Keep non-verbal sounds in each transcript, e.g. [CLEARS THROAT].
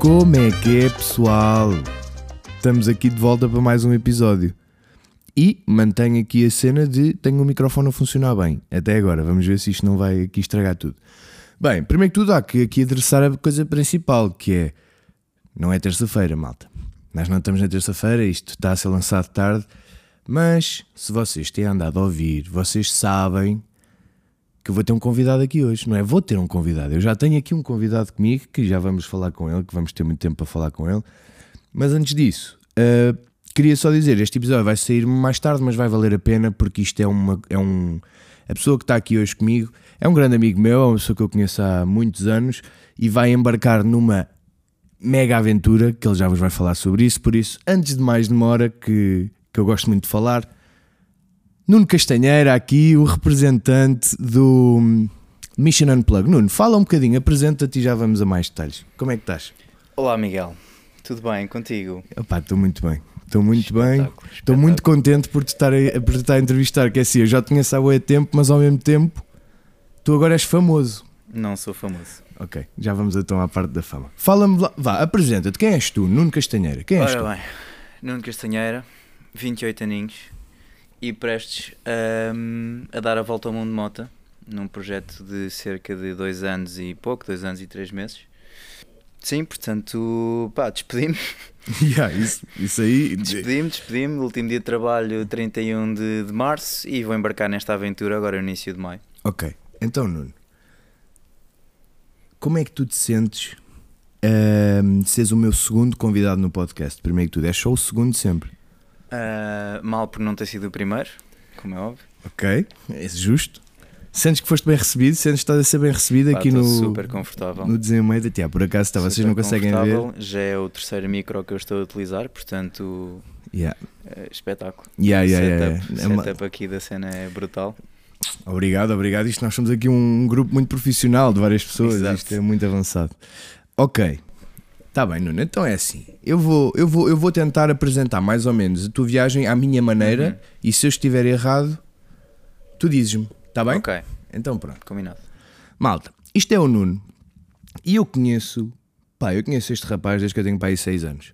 Como é que é, pessoal? Estamos aqui de volta para mais um episódio. E mantenho aqui a cena de tenho o microfone a funcionar bem. Até agora, vamos ver se isto não vai aqui estragar tudo. Bem, primeiro que tudo, há que aqui adressar a coisa principal, que é. Não é terça-feira, malta. Nós não estamos na terça-feira, isto está a ser lançado tarde. Mas, se vocês têm andado a ouvir, vocês sabem que eu vou ter um convidado aqui hoje, não é? Vou ter um convidado. Eu já tenho aqui um convidado comigo que já vamos falar com ele, que vamos ter muito tempo para falar com ele. Mas antes disso, uh, queria só dizer: este episódio vai sair mais tarde, mas vai valer a pena porque isto é uma. É um, a pessoa que está aqui hoje comigo é um grande amigo meu, é uma pessoa que eu conheço há muitos anos e vai embarcar numa mega aventura que ele já vos vai falar sobre isso. Por isso, antes de mais demora, que, que eu gosto muito de falar Nuno Castanheira, aqui o representante do Mission Unplug. Nuno, fala um bocadinho, apresenta-te e já vamos a mais detalhes. Como é que estás? Olá, Miguel. Tudo bem contigo? estou muito bem. Estou muito espetáculo, bem. Estou muito contente por te, estar a, por te estar a entrevistar. Que é assim, eu já conheço há muito tempo, mas ao mesmo tempo tu agora és famoso. Não sou famoso. Ok, já vamos então à parte da fama. Fala-me lá, vá, apresenta-te. Quem és tu, Nuno Castanheira? Quem és Ora tu? bem, Nuno Castanheira, 28 aninhos, e prestes a, a dar a volta ao mundo de moto num projeto de cerca de dois anos e pouco, dois anos e três meses. Sim, portanto, pá, despedi-me. [LAUGHS] Yeah, isso, isso aí. Despedi-me, despedi-me. Último dia de trabalho, 31 de, de março, e vou embarcar nesta aventura agora no início de maio. Ok, então, Nuno, como é que tu te sentes uh, seres o meu segundo convidado no podcast? Primeiro que tudo, és só o segundo sempre. Uh, mal por não ter sido o primeiro, como é óbvio. Ok, é justo. Sentes que foste bem recebido? Sentes que estás a ser bem recebido Pá, aqui no. Super confortável. No desenho da Por acaso está, vocês não conseguem ver. Já é o terceiro micro que eu estou a utilizar, portanto. Yeah. É espetáculo. Yeah, yeah, setup, yeah. É setup aqui da cena é brutal. Obrigado, obrigado. Isto nós somos aqui um grupo muito profissional de várias pessoas. Exato. Isto é muito avançado. Ok. Tá bem, Nuno, então é assim. Eu vou, eu, vou, eu vou tentar apresentar mais ou menos a tua viagem à minha maneira uhum. e se eu estiver errado, tu dizes-me, tá bem? Ok. Então pronto. Combinado. Malta, isto é o Nuno e eu conheço, pá, eu conheço este rapaz desde que eu tenho pai 6 anos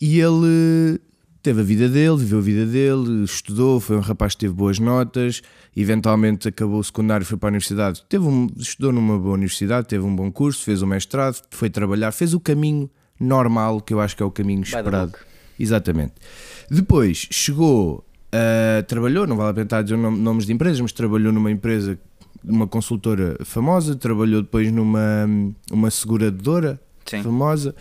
e ele teve a vida dele, viveu a vida dele, estudou, foi um rapaz que teve boas notas, eventualmente acabou o secundário, foi para a universidade, teve um, estudou numa boa universidade, teve um bom curso, fez o um mestrado, foi trabalhar, fez o caminho normal, que eu acho que é o caminho esperado. Exatamente. Depois chegou, uh, trabalhou, não vale a pena dizer nomes de empresas, mas trabalhou numa empresa, uma consultora famosa, trabalhou depois numa uma seguradora Sim. famosa.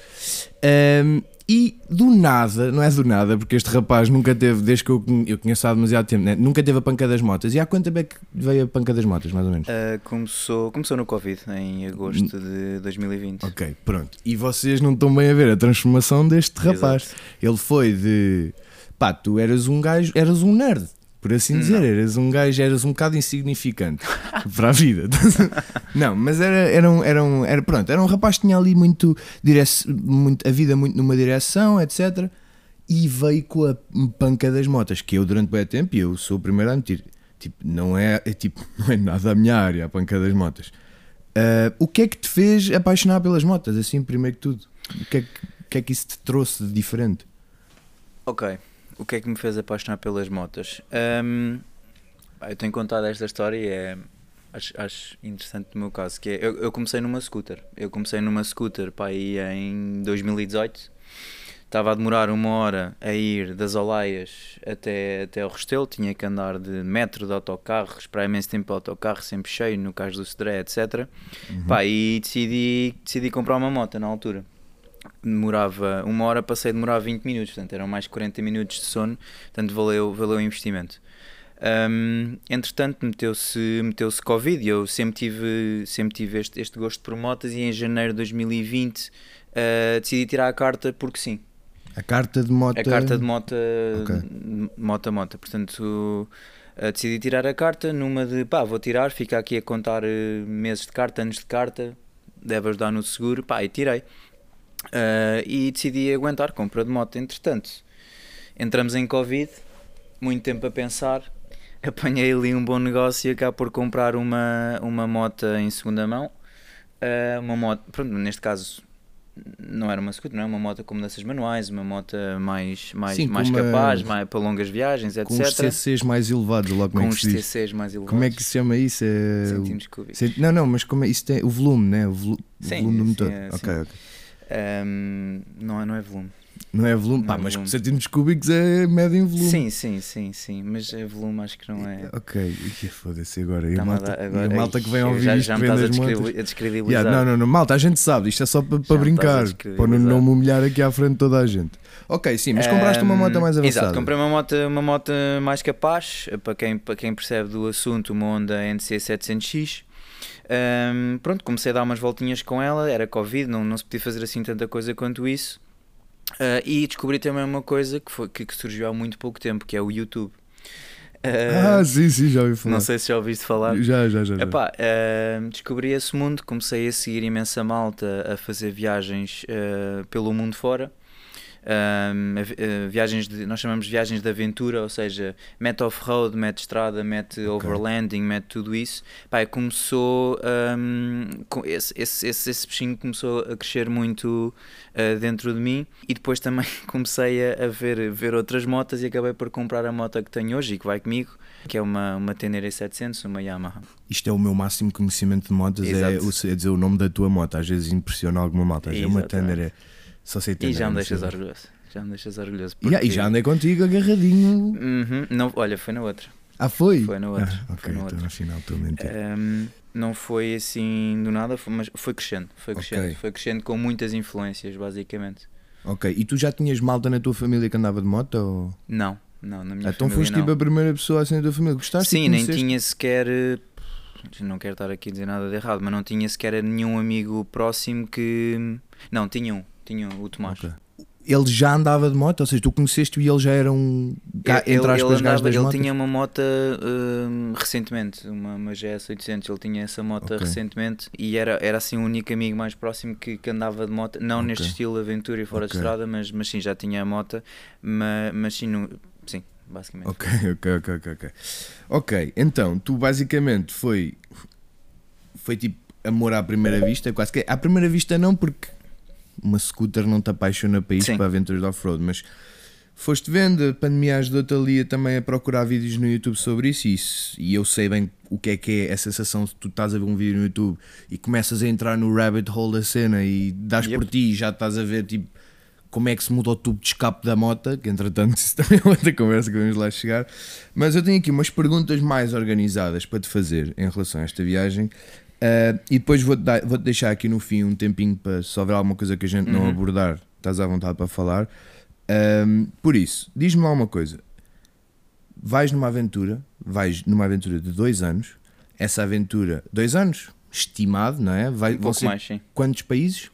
Um, e do nada, não é do nada, porque este rapaz nunca teve, desde que eu, eu conheço há demasiado tempo, né? nunca teve a panca das motas. E há quanto tempo é que veio a panca das motas, mais ou menos? Uh, começou, começou no Covid, em agosto de 2020. Ok, pronto. E vocês não estão bem a ver a transformação deste rapaz. Exato. Ele foi de. Pá, tu eras um gajo, eras um nerd por assim dizer. Não. Eras um gajo, eras um bocado insignificante [LAUGHS] para a vida. [LAUGHS] não, mas era, era, um, era, um, era, pronto, era um rapaz que tinha ali muito, direc muito a vida muito numa direção, etc. E veio com a panca das motas, que eu durante bem tempo, e eu sou o primeiro a mentir, tipo, não é, é, tipo, [LAUGHS] não é nada a minha área, a panca das motas. Uh, o que é que te fez apaixonar pelas motas, assim, primeiro que tudo? O que é que, que, é que isso te trouxe de diferente? Ok o que é que me fez apaixonar pelas motas? Um, eu tenho contado esta história e é, acho, acho interessante no meu caso, que é, eu, eu, comecei numa scooter. Eu comecei numa scooter para em 2018. Estava a demorar uma hora a ir das Olaias até, até o Restelo, tinha que andar de metro de autocarro, esperar imenso tempo o autocarro, sempre cheio, no caso do Cedré, etc. Uhum. Pá, e decidi, decidi comprar uma moto na altura demorava uma hora, passei a demorar 20 minutos, portanto eram mais 40 minutos de sono, portanto valeu, valeu o investimento. Um, entretanto, meteu-se meteu -se Covid e eu sempre tive, sempre tive este, este gosto por motas e em janeiro de 2020 uh, ah, decidi tirar a carta porque sim. A carta de moto? A carta de moto, okay. moto a moto. Portanto, uh, decidi tirar a carta numa de pá, vou tirar, fica aqui a contar uh, meses de carta, anos de carta, deve ajudar no seguro, pá, e tirei. Uh, e decidi aguentar compra de moto. Entretanto, entramos em Covid, muito tempo a pensar, [LAUGHS] apanhei ali um bom negócio e acabo por comprar uma, uma moto em segunda mão. Uh, uma moto, pronto, neste caso não era uma scooter, não é uma moto com mudanças manuais, uma moto mais, mais, Sim, mais uma- capaz, mais, para longas viagens, etc. Com os CCs mais elevados, lá como com é que os? CCs mais elevados. Como é que se chama isso? É... Centímetros cúbicos. Não, não, mas como é... isso tem o volume, né? O, volu- o Sim, volume do sim, motor. é, ok, sim. ok. Um, não, é, não é volume. Não é volume? Não ah, é mas volume. centímetros cúbicos é médio em volume. Sim, sim, sim, sim. Mas é volume, acho que não é. Ok, foda-se agora. E a malta, agora, e a malta que vem ao já, já me estás a, descredibilizar. Yeah, não, não, não, malta, a gente sabe, isto é só para, para brincar, para não, não me humilhar aqui à frente de toda a gente. Ok, sim, mas compraste um, uma moto mais avançada. Exato, comprei uma moto, uma moto mais capaz, eh, para quem, para quem percebe do assunto, uma Honda NC700X. Um, pronto, comecei a dar umas voltinhas com ela, era Covid, não, não se podia fazer assim tanta coisa quanto isso. Uh, e descobri também uma coisa que, foi, que, que, surgiu há muito pouco tempo, que é o YouTube. Uh, ah, sim, sim, já ouvi falar. Não sei se já ouviste falar. Já, já, já. já. Epá, uh, descobri esse mundo, comecei a seguir imensa malta a fazer viagens ah, pelo mundo fora. Um, a viagens de, nós chamamos de viagens de aventura, ou seja, mete off-road, mete estrada, mete overlanding, mete tudo isso. E começou um, com esse, esse, esse, esse bichinho começou a crescer muito uh, dentro de mim e depois também [LAUGHS] comecei a, a ver, ver outras motas e acabei por comprar a moto que tenho hoje e que vai comigo, que é uma, uma Tenere 700, uma Yamaha. Isto é o meu máximo conhecimento de motas, é, Exato. é dizer o nome da tua moto. Às vezes impressiona alguma moto. É uma Exatamente. Só sei E Thunder. já me deixas orgulhoso. Já me deixas orgulhoso. Yeah, e porque- já andei contigo agarradinho. Uhum, não, olha, foi na outra. Ah, foi? Foi na outra, Ah, foi ok, então outra. afinal estou a mentir. Um, não foi assim do nada, foi- mas foi crescendo, foi crescendo, foi crescendo com muitas influências, basicamente. Ok, e tu já tinhas malta na tua família que andava de moto? Ou... Não, não, na minha então família foste não. tipo a primeira pessoa assim da tua família. Gostaste? e Sim, nem tinha sequer. eh, Não quero estar aqui a dizer nada de errado, mas não tinha sequer nenhum amigo próximo que. Não, tinha um, tinha o Tomás. Ok. Ele já andava de moto? Ou seja, tu conheceste e ele já era um. Ele, entre ele, aspas, gajo andava, ele tinha uma moto hum, recentemente, uma, uma GS 800. Ele tinha essa moto Ok. recentemente e era, era assim o único amigo mais próximo que, que andava de moto, não Ok. neste estilo aventura e fora de estrada, mas, mas sim, já tinha a moto. Mas, mas sim, no- sim, basicamente. Ok, ok, ok, ok, ok. Ok, então, tu basicamente foi. Foi tipo amor à primeira vista, quase que. À primeira vista não, porque uma scooter não te apaixona para isso, para aventuras de off-road, mas foste vendo, a pandemia ajudou-te ali também a procurar vídeos no YouTube sobre isso e, isso, e eu sei bem o que é que é a sensação de tu estás a ver um vídeo no YouTube e começas a entrar no rabbit hole da cena e dás Yep. por ti e já estás a ver tipo como é que se muda o tubo de escape da moto, que entretanto isso [LAUGHS] também é outra conversa que vamos lá chegar. Mas eu tenho aqui umas perguntas mais organizadas para te fazer em relação a esta viagem. Ah, e depois vou-te vou-te deixar aqui no fim um tempinho para se houver alguma coisa que a gente não Uhum. abordar, estás à vontade para falar. Ahm, por isso, diz-me lá uma coisa: vais numa aventura, vais numa aventura de dois anos, essa aventura, dois anos, estimado, não é? Vai, Um pouco mais, sim. quantos países?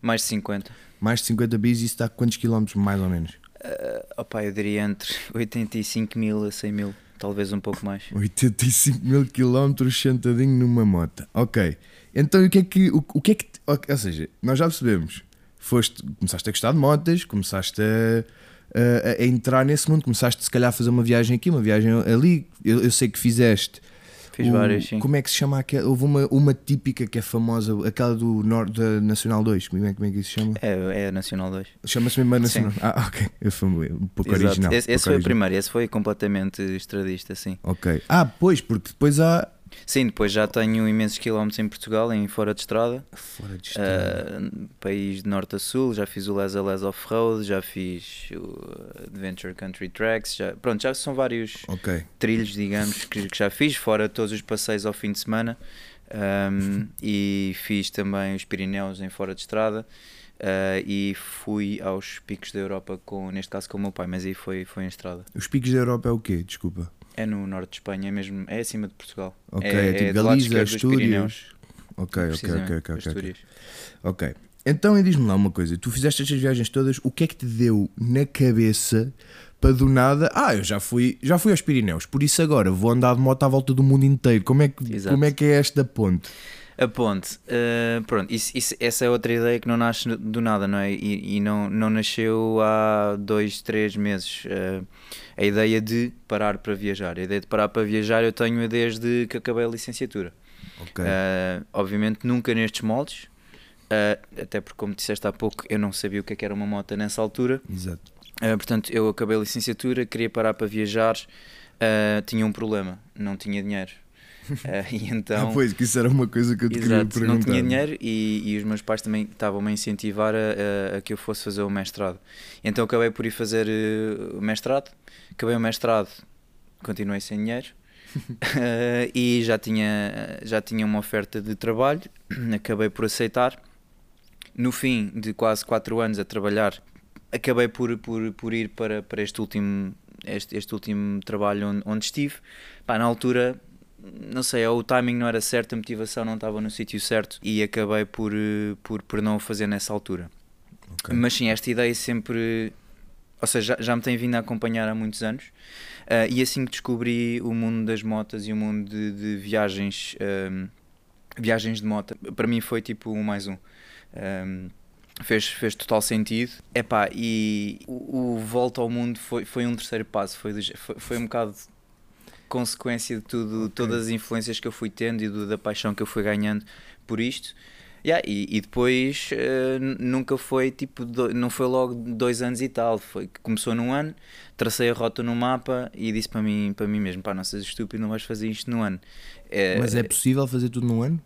Mais de 50. Mais de 50 países, isso dá quantos quilómetros mais ou menos? Uh, opa, eu diria entre 85 mil a 100 mil, talvez um pouco mais. 85 mil quilómetros sentadinho numa moto. Ok. Então o que é que. O, o que é que. Ou seja, nós já percebemos. Foste, começaste a gostar de motas, começaste a, a- a entrar nesse mundo, começaste se calhar a fazer uma viagem aqui, uma viagem ali. Eu, eu sei que fizeste. Fiz o- várias, sim. Como é que se chama? aquela- Houve uma, uma típica que é famosa, aquela do Norte da Nacional 2. Como é, como é que isso se chama? É, é a Nacional 2. Chama-se mesmo a Sim. Nacional. Ah, ok. Eu fui um pouco Exato. original. Esse, esse foi o original. primeiro, esse foi completamente estradista, sim. Ok. Ah, pois, porque depois há. Sim, depois já tenho imensos quilómetros em Portugal, em fora de estrada. Fora de estrada. Uh, país de norte a sul, já fiz o Les a Les Off-Road, já fiz o Adventure Country Tracks, já, pronto, já são vários Ok. trilhos, digamos, que, que já fiz, fora todos os passeios ao fim de semana. Um, [LAUGHS] e fiz também os Pirineus em fora de estrada uh, e fui aos picos da Europa, com, neste caso com o meu pai, mas aí foi, foi em estrada. Os picos da Europa é o quê? Desculpa. É no norte de Espanha, é mesmo, é acima de Portugal. Ok, é, é tipo do lado Galiza, Astúrias. Ok, ok, ok, ok, ok. Ok. Então e diz-me lá uma coisa, tu fizeste estas viagens todas, o que é que te deu na cabeça para do nada, ah, eu já fui, já fui aos Pirineus, por isso agora vou andar de moto à volta do mundo inteiro. Como é que, Exato. como é, que é esta ponte? A ponte, eh, pronto, isso, isso- essa é outra ideia que não nasce do nada, não é? E, e não, não nasceu há dois, três meses. Eh, a ideia de parar para viajar. A ideia de parar para viajar eu tenho desde que acabei a licenciatura. Ok. Eh, obviamente nunca nestes moldes, Uh, até porque, como disseste há pouco, eu não sabia o que, é que era uma moto nessa altura. Exato. Uh, portanto, eu acabei a licenciatura, queria parar para viajar, uh, tinha um problema, não tinha dinheiro. [LAUGHS] e então, ah, pois, que isso era uma coisa que eu te exato, queria perguntar. não tinha dinheiro e, e, os meus pais também estavam-me a incentivar a, a, a, que eu fosse fazer o mestrado. Então acabei por ir fazer o mestrado, acabei o mestrado, continuei sem dinheiro. [LAUGHS] e já tinha, já tinha uma oferta de trabalho, [CLEARS THROAT] acabei por aceitar. No fim de quase 4 anos a trabalhar, acabei por, por, por ir para, para este, último, este, este último trabalho onde, onde estive. Pá, na altura, não sei, o timing não era certo, a motivação não estava no sítio certo e acabei por, por, por não o fazer nessa altura. Okay. Mas sim, esta ideia sempre. Ou seja, já, já me tem vindo a acompanhar há muitos anos. Uh, e assim que descobri o mundo das motas e o mundo de, de viagens, um, viagens de moto, para mim foi tipo um mais um. um fez, fez total sentido. Epá, e o, o volta ao mundo foi, foi um terceiro passo, foi, foi, foi um bocado consequência de tudo, okay. todas as influências que eu fui tendo e do, da paixão que eu fui ganhando por isto. Yeah, e, e depois uh, nunca foi tipo, do, não foi logo dois anos e tal, foi que começou num ano, tracei a rota no mapa e disse para mim, para mim mesmo: pá, não sejas estúpido, não vais fazer isto num ano. É, mas é possível fazer tudo num ano?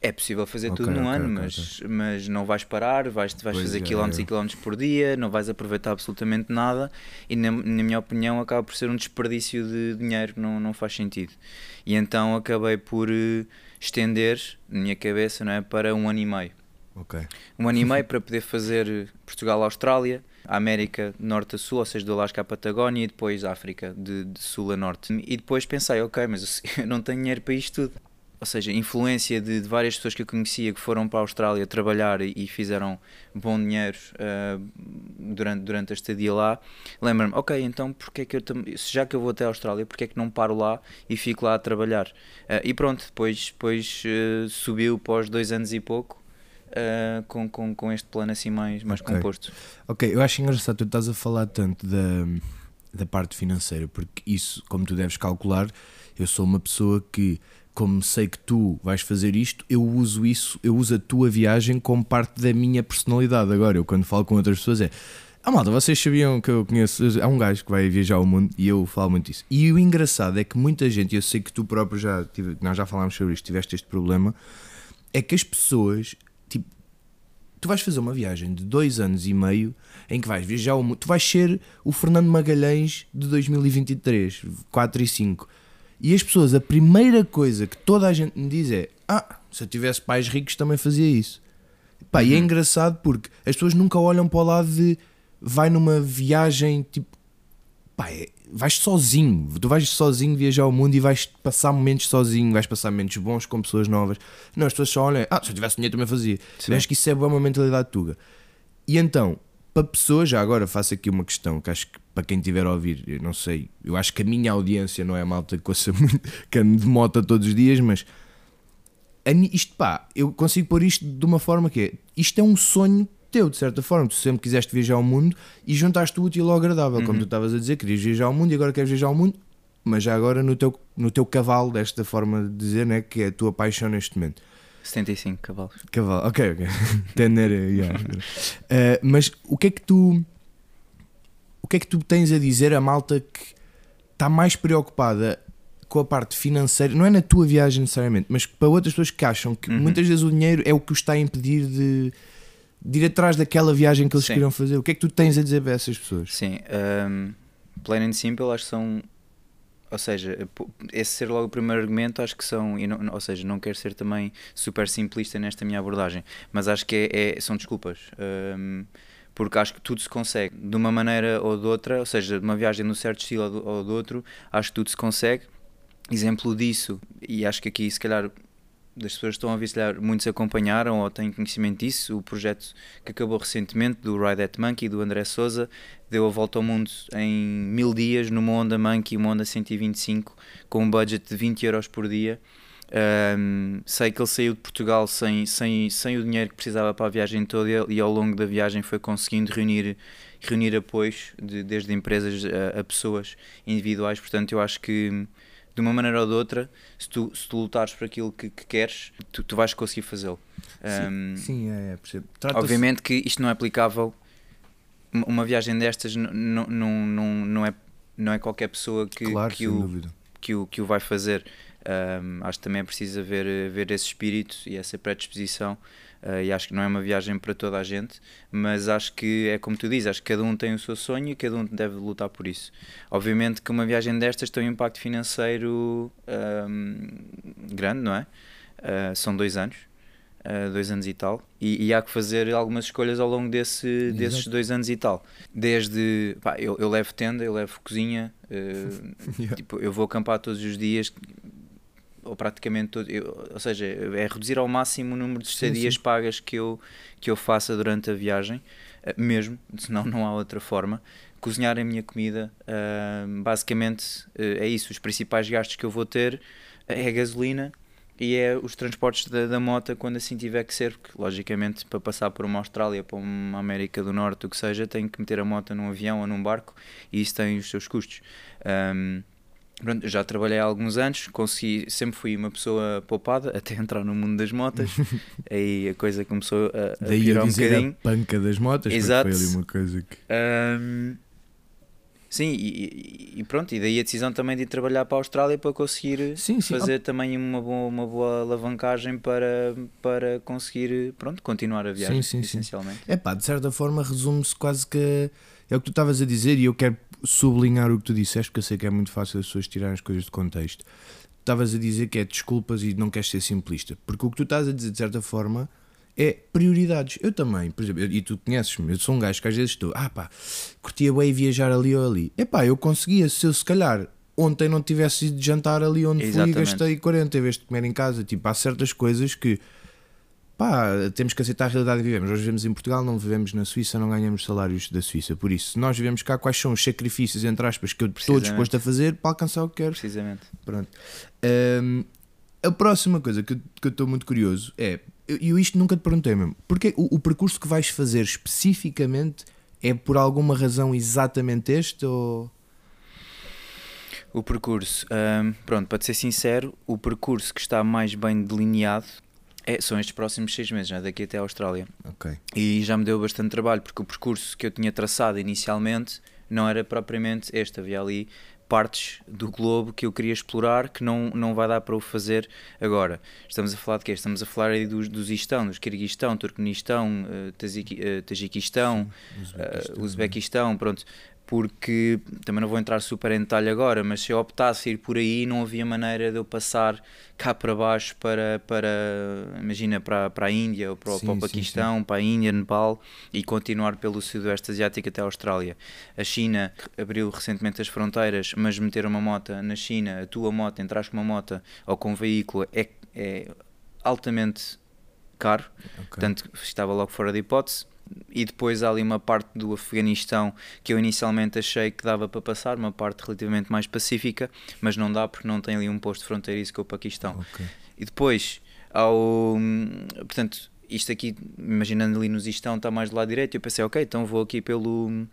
É possível fazer okay, tudo num okay, ano, okay, mas, mas não vais parar, vais, vais fazer é, quilómetros é. e quilómetros por dia, não vais aproveitar absolutamente nada e, na, na, minha opinião, acaba por ser um desperdício de dinheiro, não, não faz sentido. E então acabei por uh, estender na minha cabeça não é, para um ano e meio. Okay. Um ano e meio [LAUGHS] para poder fazer Portugal-Austrália, a América Norte a Sul, ou seja, do Alasca à Patagónia e depois África de, de Sul a Norte. E depois pensei, ok, mas eu [LAUGHS] não tenho dinheiro para isto tudo ou seja, influência de, de, várias pessoas que eu conhecia que foram para a Austrália trabalhar e, e fizeram bom dinheiro uh, durante, durante a estadia lá, lembra-me, ok, então porque é que eu já que eu vou até a Austrália, porque é que não paro lá e fico lá a trabalhar? Uh, e pronto, depois, depois uh, subiu pós dois anos e pouco. com, com, com este plano assim mais, mais okay. composto. Ok, eu acho engraçado, tu estás a falar tanto da, da parte financeira, porque isso, como tu deves calcular, eu sou uma pessoa que como sei que tu vais fazer isto, eu uso isso, eu uso a tua viagem como parte da minha personalidade. Agora, eu quando falo com outras pessoas é. Ah, malta, vocês sabiam que eu conheço. Há um gajo que vai viajar ao mundo e eu falo muito isso. E o engraçado é que muita gente, eu sei que tu próprio já. Tive, nós já falámos sobre isto, tiveste este problema. É que as pessoas. Tu vais fazer uma viagem de dois anos e meio em que vais viajar ao mundo. Tu vais ser o Fernando Magalhães de 2023, 4 e 5 e as pessoas, a primeira coisa que toda a gente me diz é: Ah, se eu tivesse pais ricos também fazia isso. Pá, uhum. E é uhum. engraçado porque as pessoas nunca olham para o lado de vai numa viagem tipo. Pá, é, vais sozinho. Tu vais sozinho viajar ao mundo e vais passar momentos sozinho, vais passar momentos bons com pessoas novas. Não, as pessoas só olham: Ah, se eu tivesse dinheiro também fazia. Sim. Eu acho que isso é uma mentalidade tuga. E então, para pessoas, já agora faço aqui uma questão que acho que para quem estiver a ouvir, eu não sei, eu acho que a minha audiência não é malta que ouça [LAUGHS] muito, que ande de moto todos os dias, mas isto pá, eu consigo pôr isto de uma forma que é, isto é um sonho teu, de certa forma, tu sempre quiseste viajar ao mundo e juntaste o útil ao agradável, uhum. como tu estavas a dizer, querias viajar ao mundo e agora queres viajar ao mundo, mas já agora no teu, no teu cavalo, desta forma de dizer, né, que é a tua paixão neste momento. 75 cavalos. Cavalo, ok, ok. [LAUGHS] Tender, yeah. uh, mas o que é que tu o que é que tu tens a dizer a malta que está mais preocupada com a parte financeira, não é na tua viagem necessariamente, mas para outras pessoas que acham que uhum. muitas vezes o dinheiro é o que os está a impedir de, de ir atrás daquela viagem que eles Sim. queriam fazer. O que é que tu tens a dizer para essas pessoas? Sim, um, plain and simple, acho que são. Ou seja, esse ser logo o primeiro argumento, acho que são. Não, ou seja, não quero ser também super simplista nesta minha abordagem, mas acho que é, é são desculpas. Um, porque acho que tudo se consegue de uma maneira ou de outra, ou seja, de uma viagem de um certo estilo ou do, ou do outro, acho que tudo se consegue. Exemplo disso, e acho que aqui se calhar das pessoas que estão a ver, se muitos acompanharam ou têm conhecimento disso, o projeto que acabou recentemente do Ride at Monkey, do André Souza, deu a volta ao mundo em mil dias numa Honda Monkey, uma Honda 125, com um budget de 20 euros por dia um, sei que ele saiu de Portugal sem, sem, sem o dinheiro que precisava para a viagem toda e ao longo da viagem foi conseguindo reunir, reunir apoios de, desde empresas a, a, pessoas individuais. Portanto, eu acho que de uma maneira ou de outra, se tu, se tu lutares por aquilo que, que queres, tu, tu vais conseguir fazê-lo. Um, Sim, é, é percebo. obviamente que isto não é aplicável. Uma- viagem destas n- n- não, não, não, é, não é qualquer pessoa que, Claro, que, o, dúvida. que, o, que o vai fazer. Um, acho que também é preciso haver, haver esse espírito e essa predisposição. Uh, e acho que não é uma viagem para toda a gente, mas acho que é como tu dizes, acho que cada um tem o seu sonho e cada um deve lutar por isso. Obviamente que uma viagem destas tem um impacto financeiro um, grande, não é? Uh, são dois anos, uh, dois anos e tal, e, e há que fazer algumas escolhas ao longo desse, desses Exato. dois anos e tal. Desde, pá, eu, eu levo tenda, eu levo cozinha, [LAUGHS] Yeah. tipo, eu vou acampar todos os dias, ou praticamente todo, eu- ou seja, é reduzir ao máximo o número de Sim, estadias sim. pagas que eu, que eu faça durante a viagem, eh, mesmo, [LAUGHS] senão não há outra forma. Cozinhar a minha comida, ah, basicamente eh, é isso. Os principais gastos que eu vou ter é a gasolina e é os transportes da, da moto quando assim tiver que ser, porque logicamente para passar por uma Austrália, para uma América do Norte, o que seja, tenho que meter a moto num avião ou num barco e isso tem os seus custos. Ahm, pronto, eu já trabalhei há alguns anos, consegui, sempre fui uma pessoa poupada [LAUGHS] até entrar no mundo das motas, [LAUGHS] aí a coisa começou a, a Daí piorar um bocadinho. a panca das motas, Exato. foi ali uma coisa que... Ahm, sim, e, e- pronto, e daí a decisão também de ir trabalhar para a Austrália para conseguir Sim, sim. fazer também uma boa, uma boa alavancagem para, para conseguir pronto, continuar a viagem, sim. essencialmente. É pá, de certa forma resume-se quase que é o que tu estavas a dizer e eu quero sublinhar o que tu disseste porque eu sei que é muito fácil as pessoas tirarem as coisas de contexto. Estavas a dizer que é desculpas e não queres ser simplista, porque o que tu estás a dizer de certa forma é prioridades. Eu também, por exemplo, e tu conheces-me, eu sou um gajo que às vezes estou, ah pá, curtia bem viajar ali ou ali. É pá, eu conseguia se eu se calhar ontem não tivesse ido jantar ali onde fui e Exatamente. gastei 40 em vez de comer em casa. Tipo, há certas coisas que pá, temos que aceitar a realidade que vivemos. Nós vivemos em Portugal, não vivemos na Suíça, não ganhamos salários da Suíça. Por isso, se nós vivemos cá, quais são os sacrifícios, entre aspas, que eu estou disposto a fazer para alcançar o que quero? Precisamente. Pronto. Hum, a próxima coisa que eu que eu estou muito curioso é, eu, eu isto nunca te perguntei mesmo, porque o, o percurso que vais fazer especificamente é por alguma razão exatamente este ou... O percurso, ahm, pronto, para te ser sincero, o percurso que está mais bem delineado é- são estes próximos seis meses, já daqui até a Austrália. Ok. E já me deu bastante trabalho, porque o percurso que eu tinha traçado inicialmente não era propriamente este. Havia ali partes do globo que eu queria explorar que não, não vai dar para o fazer agora. Estamos a falar de quê? Estamos a falar aí dos, dos Istão, dos Kirguistão, Turcomenistão, eh, eh, Tajiquistão, uh, Uzbequistão, pronto, porque também não vou entrar super em detalhe agora, mas se eu optasse ir por aí, não havia maneira de eu passar cá para baixo para, para imagina, para, para a Índia ou para, o- Sim, para o sim, Paquistão, para a Índia, Nepal e continuar pelo Sudoeste Asiático até a Austrália. A China abriu recentemente as fronteiras, mas meter uma moto na China, a tua moto, entrar com uma moto ou com um veículo é, é altamente caro. ok. Portanto, estava logo fora de hipótese. E depois há ali uma parte do Afeganistão que eu inicialmente achei que dava para passar, uma parte relativamente mais pacífica, mas não dá porque não tem ali um posto fronteiriço com o Paquistão. Ok. E depois, ao. Portanto, isto aqui, imaginando ali no Zistão, está mais do lado direito. Eu pensei, ok, então vou aqui pelo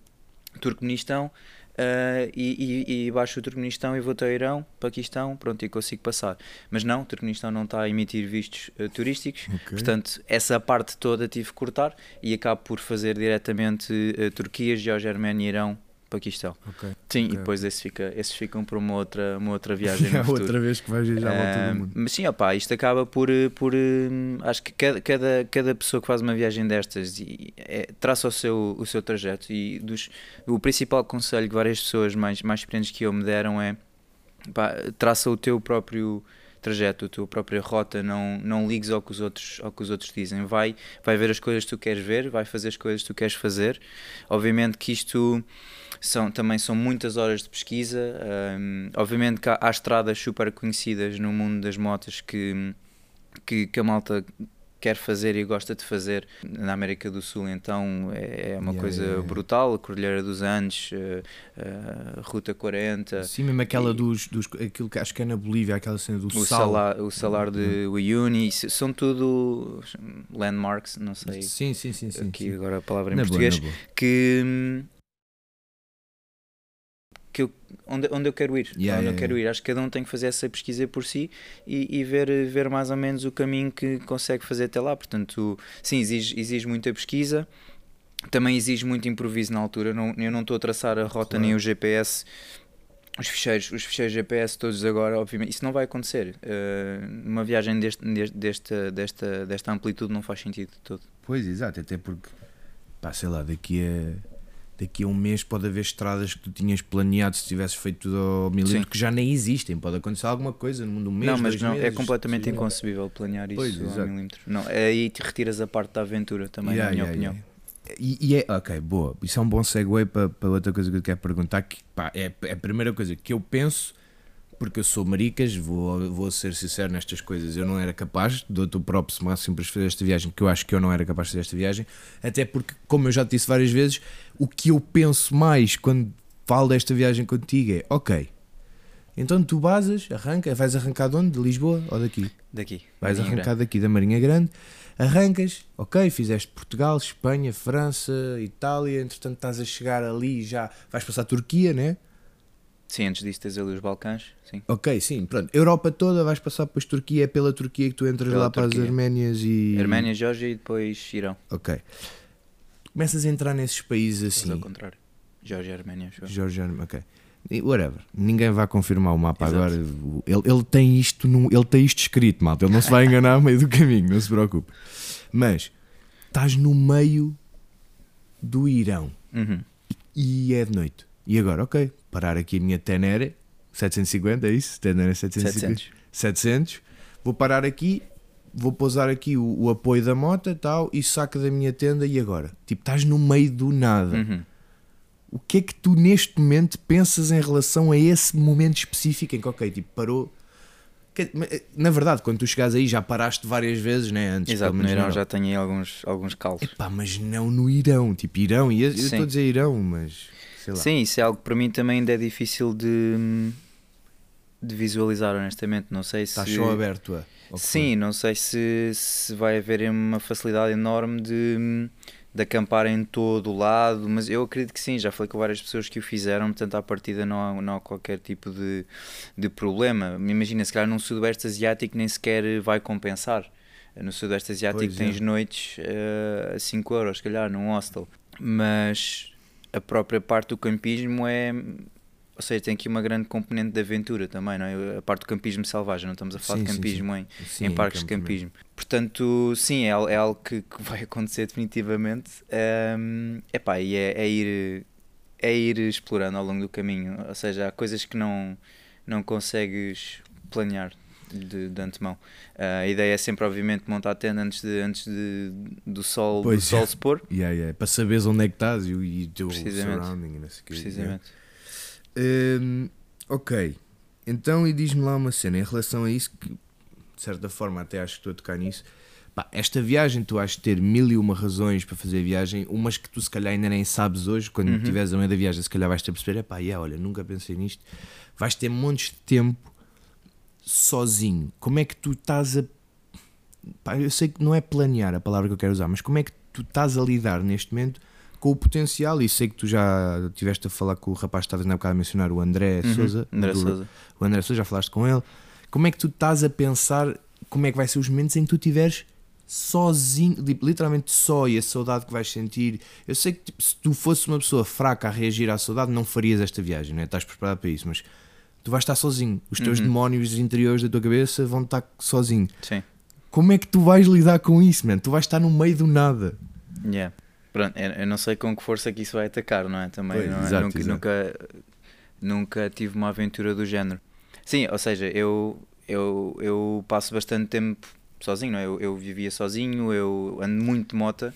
Turcomenistão ah, e, e, e baixo o Turcomenistão e vou até Irão, Paquistão, pronto, e consigo passar. Mas não, o Turcomenistão não está a emitir vistos ah, turísticos, Ok. portanto, essa parte toda tive que cortar e acabo por fazer diretamente ah, Turquia, Geórgia, Arménia, Irão, Paquistão. Ok. Sim, Ok, e depois esses, fica, esses ficam para uma outra, uma outra viagem [LAUGHS] É outra vez que vais viajar à volta do mundo. mas sim, opá, isto acaba por. eh, por eh, acho que cada, cada, cada pessoa que faz uma viagem destas e, é, traça o seu, o seu trajeto. E dos, o principal conselho que várias pessoas mais, mais experientes que eu me deram é pá, traça o teu próprio trajeto, a tua própria rota, não, não ligues ao que, os outros, ao que os outros dizem. Vai, vai ver as coisas que tu queres ver, vai fazer as coisas que tu queres fazer. Obviamente que isto são, também são muitas horas de pesquisa. hum, obviamente que há, há estradas super conhecidas no mundo das motas que, que, que a malta quer fazer e gosta de fazer na América do Sul, então é, é uma Yeah, coisa yeah, yeah. brutal. A Cordilheira dos Andes, eh, eh, Ruta 40, Sim, mesmo aquela e- dos, dos. aquilo que acho que é na Bolívia, aquela cena do o sal. salar, o salar de Uyuni, são tudo landmarks, não sei Sim, sim, sim. sim, aqui sim. agora a palavra em Na boa, português, na boa. que, hum, que eu, onde, onde eu quero ir. Yeah, onde eu yeah, quero ir. Acho que cada um tem que fazer essa pesquisa por si e, e ver, ver mais ou menos o caminho que consegue fazer até lá. Portanto, sim, exige, exige muita pesquisa. Também exige muito improviso na altura. Não, eu não estou a traçar a rota Claro. nem o GPS. Os ficheiros, os ficheiros GPS todos agora, obviamente, isso não vai acontecer. Uh, numa viagem deste, deste, desta, desta, desta amplitude não faz sentido de todo. Pois, exato, até porque, pá, sei lá, daqui a, daqui a um mês pode haver estradas que tu tinhas planeado se tivesses feito tudo ao milímetro que já nem existem. Pode acontecer alguma coisa no mundo um mês, não, mas não, é meses, completamente sei lá. inconcebível planear isso Pois, ao exato. milímetro. Não, aí te retiras a parte da aventura também, Yeah, na minha yeah, opinião. yeah. E, e é, ok, boa. Isso é um bom segue para, para outra coisa que eu te quero perguntar. Que, pá, é, é a primeira coisa que eu penso, porque eu sou maricas, vou, vou ser sincero nestas coisas. Eu não era capaz, dou-te o próprio máximo para fazer esta viagem, porque eu acho que eu não era capaz de fazer esta viagem. Até porque, como eu já te disse várias vezes, o que eu penso mais quando falo desta viagem contigo é: ok, então tu basas, arranca, vais arrancar de onde? De Lisboa ou daqui? Daqui. Vais Marinha arrancar daqui da Marinha Grande, arrancas, ok, fizeste Portugal, Espanha, França, Itália, entretanto estás a chegar ali e já vais passar a Turquia, né? Sim, antes disso tens ali os Balcãs. Sim. Ok, sim, pronto. Europa toda vais passar depois Turquia, é pela Turquia que tu entras Pela lá para as Turquia. Arménias e. Arménia, Geórgia e depois Irão. Ok. Começas a entrar nesses países Mas assim. ao contrário. Geórgia e Arménia, acho. Georgia, ok. Whatever. Ninguém vai confirmar o mapa Exato. agora. Ele, ele tem isto num- ele tem isto escrito, malta. Ele não se vai [LAUGHS] enganar ao meio do caminho, não se preocupe. Mas estás no meio do Irão Uhum. e é de noite. E agora, ok, parar aqui a minha Tenere 750, é isso? Tenere 750? 700. 700. Vou parar aqui, vou pousar aqui o, o apoio da moto e tal e saco da minha tenda e agora? Tipo, estás no meio do nada. Uhum. O que é que tu neste momento pensas em relação a esse momento específico em que, ok, tipo, parou. Que- Na verdade, quando tu chegares aí já paraste várias vezes, né? Antes, Exato, no Irão não. já tenho aí alguns, alguns calos. Epá, mas não no Irão, tipo Irão, e eu estou a dizer Irão, mas. Sim, isso é algo que para mim também ainda é difícil de, de visualizar, honestamente. Não sei se. Estás só aberto a. Sim, não sei se, se vai haver uma facilidade enorme de, de acampar em todo o lado, mas eu acredito que sim, já falei com várias pessoas que o fizeram, portanto à partida não há, não há qualquer tipo de, de problema. Imagina, se calhar num sudoeste asiático nem sequer vai compensar. No sudoeste asiático Pois é. tens noites eh, a 5 euros, se calhar, num hostel. Mas a própria parte do campismo é... Ou seja, tem aqui uma grande componente de aventura também, não é? A parte do campismo selvagem, não estamos a falar Sim, de sim, campismo em, Sim, em parques de campismo. Portanto, sim, é, é algo que, que vai [LAUGHS] acontecer definitivamente. Um, epá, e é, é ir, é ir explorando ao longo do caminho. Ou seja, há coisas que não, não consegues planear de, de antemão. Uh, a ideia é sempre, obviamente, montar a tenda antes, de, antes de, do sol, do Pois sol é. se pôr. Yeah, yeah, Para saberes onde é que estás e, o- e o teu surrounding. Precisamente. Hum, ok, então e diz-me lá uma cena em relação a isso que de certa forma até acho que estou a tocar nisso. Pá, esta viagem tu has de ter mil e uma razões para fazer a viagem, umas que tu se calhar ainda nem sabes hoje, quando Uhum. estiveres a meio da viagem, se calhar vais-te a perceber, pá, yeah, olha, nunca pensei nisto. Vais ter montes de tempo sozinho. Como é que tu estás a. Pá, eu sei que não é planear a palavra que eu quero usar, mas como é que tu estás a lidar neste momento com o potencial? E sei que tu já estiveste a falar com o rapaz que estavas na bocado a mencionar, o André Uhum, Souza. André do- Sousa. O André Souza, já falaste com ele. Como é que tu estás a pensar como é que vai ser os momentos em que tu estiveres sozinho, tipo, literalmente só e a saudade que vais sentir? Eu sei que tipo, se tu fosses uma pessoa fraca a reagir à saudade, não farias esta viagem, né? estás preparado para isso, mas tu vais estar sozinho. Os teus Uhum. demónios interiores da tua cabeça vão estar sozinho. Sim. Como é que tu vais lidar com isso, man? Tu vais estar no meio do nada. Yeah. Pronto, eu não sei com que força que isso vai atacar, não é? Também Pois, não é? exato, nunca, exato. nunca nunca tive uma aventura do género. Sim, ou seja, eu eu, eu passo bastante tempo sozinho, não é? Eu, eu vivia sozinho, eu ando muito de moto.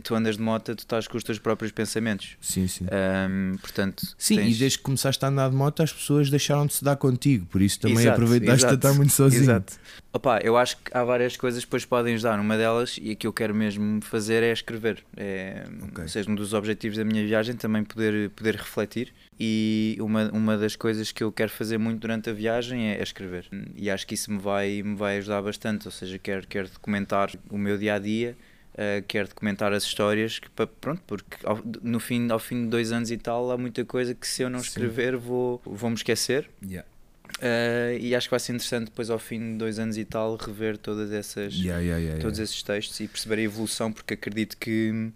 E tu andas de moto, tu estás com os teus próprios pensamentos. Sim, sim. Ahm, portanto, Sim, tens- e desde que começaste a andar de moto, as pessoas deixaram de se dar contigo, por isso também Exato, aproveitaste a exato, estar muito sozinho. Exato. Opa, eu acho que há várias coisas que depois podem ajudar. Uma delas, e a que eu quero mesmo fazer, é escrever. É, Ok. Ou seja, um dos objetivos da minha viagem também poder, poder refletir. E uma, uma das coisas que eu quero fazer muito durante a viagem é, é escrever. E acho que isso me vai, me vai ajudar bastante. Ou seja, quero, quero documentar o meu dia a dia. Uh, quero documentar as histórias que, pronto, porque ao, no fim, ao fim de dois anos e tal há muita coisa que se eu não escrever vou, vou me esquecer. Yeah. Uh, e acho que vai ser interessante depois ao fim de dois anos e tal rever todas essas Yeah, yeah, todos esses textos e perceber a evolução porque acredito que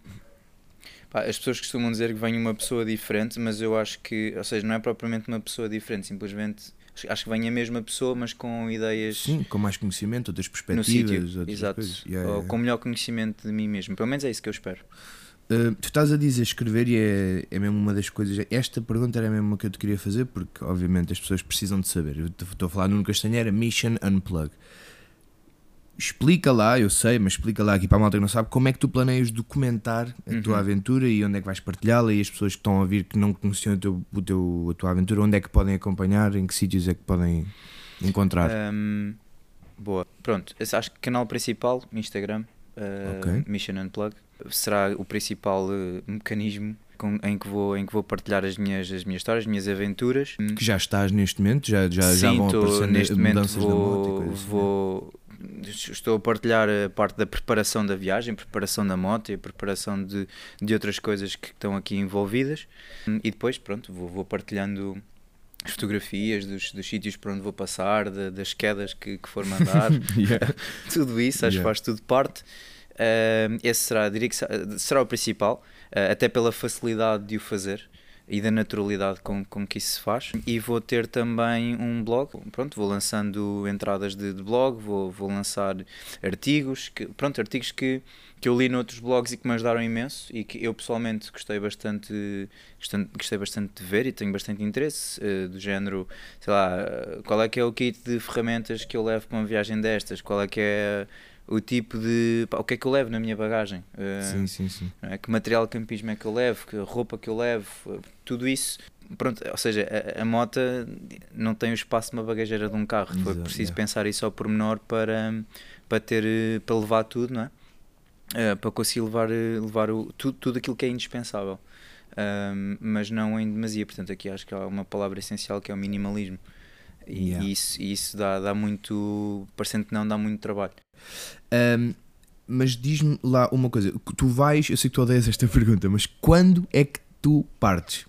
pá, as pessoas costumam dizer que vem uma pessoa diferente mas eu acho que ou seja não é propriamente uma pessoa diferente simplesmente acho- que vem a mesma pessoa mas com ideias Sim, com mais conhecimento, outras no perspectivas, sítio outras exato coisas. Yeah, ou yeah, com melhor conhecimento de mim mesmo pelo menos é isso que eu espero Uh, tu estás a dizer escrever e é, é mesmo uma das coisas. Esta pergunta era mesmo uma que eu te queria fazer, porque obviamente as pessoas precisam de saber. Eu estou a falar Nuno Castanheira, Mission Unplug. Explica lá, eu sei, mas explica lá aqui para a malta que não sabe, como é que tu planeias documentar a Uhum. tua aventura e onde é que vais partilhá-la e as pessoas que estão a ouvir que não conheciam o teu, o teu- a tua aventura, onde é que podem acompanhar, em que sítios é que podem encontrar. Um, boa. Pronto, esse acho que canal principal, Instagram, uh, Ok. Mission Unplug, será o principal uh, mecanismo com- em, que vou, em que vou partilhar as minhas, as minhas histórias, as minhas aventuras. Que já estás neste momento, já, já, já Sim, vão tô- aparecendo neste momento vou, assim. vou- estou a partilhar a parte da preparação da viagem, preparação da moto e a preparação de, de outras coisas que estão aqui envolvidas. E depois, pronto, vou, vou partilhando as fotografias dos, dos sítios por onde vou passar, da- das quedas que, que for mandar. [LAUGHS] Yeah. [LAUGHS] tudo isso, acho que Yeah. faz tudo parte. Uh, esse será, diria que se- será o principal, uh, até pela facilidade de o fazer e da naturalidade com, com que isso se faz. E vou ter também um blog, pronto, vou lançando entradas de, de blog, vou, vou lançar artigos, que, pronto, artigos que, que eu li noutros blogs e que me ajudaram imenso e que eu pessoalmente gostei bastante, gostei, gostei bastante de ver e tenho bastante interesse, uh, do género, sei lá, uh, qual é que é o kit de ferramentas que eu levo para uma viagem destas, qual é que é o tipo de. pá, o que é que eu levo na minha bagagem? Uh, Sim, sim, sim. é? Que material de campismo é que eu levo? Que roupa que eu levo? Uh, Tudo isso. Pronto, ou seja, a, a moto não tem o espaço de uma bagageira de um carro. Foi Exato, preciso yeah. pensar isso ao pormenor para, para ter uh, para levar tudo, não é? Uh, para conseguir levar, uh, levar o, tudo, tudo aquilo que é indispensável. Um, mas não em demasia. Portanto, aqui acho que há uma palavra essencial que é o minimalismo. E, Yeah. isso, isso dá, dá muito. Parecendo que não, dá muito trabalho. Um, mas diz-me lá uma coisa: tu vais, eu sei que tu odeias esta [LAUGHS] pergunta, mas quando é que tu partes?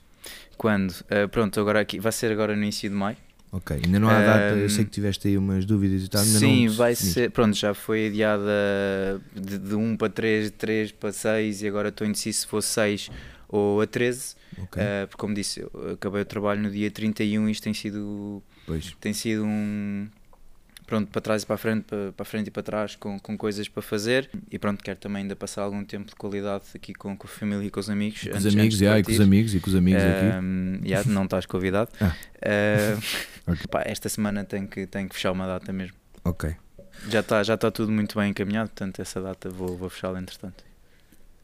Quando? Uh, pronto, agora aqui, vai ser agora no início de maio. Ok, ainda não há data, eu Um, sei que tiveste aí umas dúvidas e tal. ainda Sim, vai ser. Pronto, já foi adiada de, de 1 para 3, de 3 para 6 e agora estou indeciso se fosse 6 ou a 13. Ok, Uh, porque, como disse, eu acabei o trabalho no dia 31 e isto tem sido, pois. tem sido um. Pronto, para trás e para a frente, para, para a frente e para trás, com, com coisas para fazer. E pronto, quero também ainda passar algum tempo de qualidade aqui com, com a família e com os amigos. Com os amigos, já, e com os amigos e com os amigos aqui. Um, yeah, não estás convidado. [LAUGHS] Ah. Uh, [LAUGHS] Ok. pá, esta semana tenho que, tenho que fechar uma data mesmo. Ok. Já está já tá tudo muito bem encaminhado, portanto essa data vou, vou fechá-la entretanto.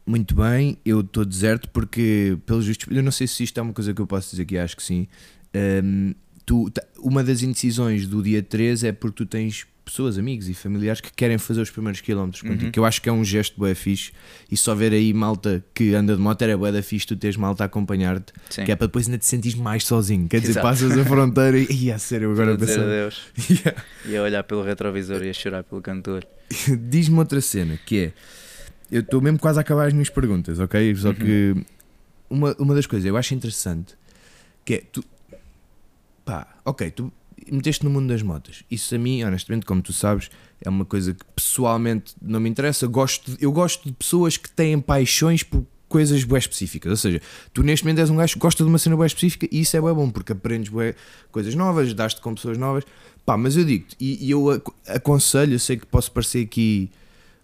Muito bem, eu estou deserto porque, pelos vistos, eu não sei se isto é uma coisa que eu posso dizer aqui, acho que sim. Um, tu, uma das indecisões do dia 3 é porque tu tens pessoas, amigos e familiares que querem fazer os primeiros quilómetros contigo, Uhum. que eu acho que é um gesto bué fixe. E só ver aí malta que anda de moto era bué da fixe, tu tens malta a acompanhar-te, que é para depois ainda te sentires mais sozinho. Quer dizer, Exato. passas a fronteira e, e a sério, agora a dizer pensando. adeus [LAUGHS] Yeah. e a olhar pelo retrovisor e a chorar pelo cantor. [LAUGHS] Diz-me outra cena que é. Eu estou mesmo quase a acabar as minhas perguntas, ok? Só Uhum. que uma, uma das coisas eu acho interessante que é tu. Pá, ok, tu meteste no mundo das motas. Isso a mim, honestamente, como tu sabes, é uma coisa que pessoalmente não me interessa. Gosto, eu gosto de pessoas que têm paixões por coisas bem específicas. Ou seja, tu neste momento és um gajo que gosta de uma cena bem específica e isso é bem bom porque aprendes bué coisas novas, dás-te com pessoas novas. Pá, mas eu digo-te, e, e eu ac- aconselho, eu sei que posso parecer aqui,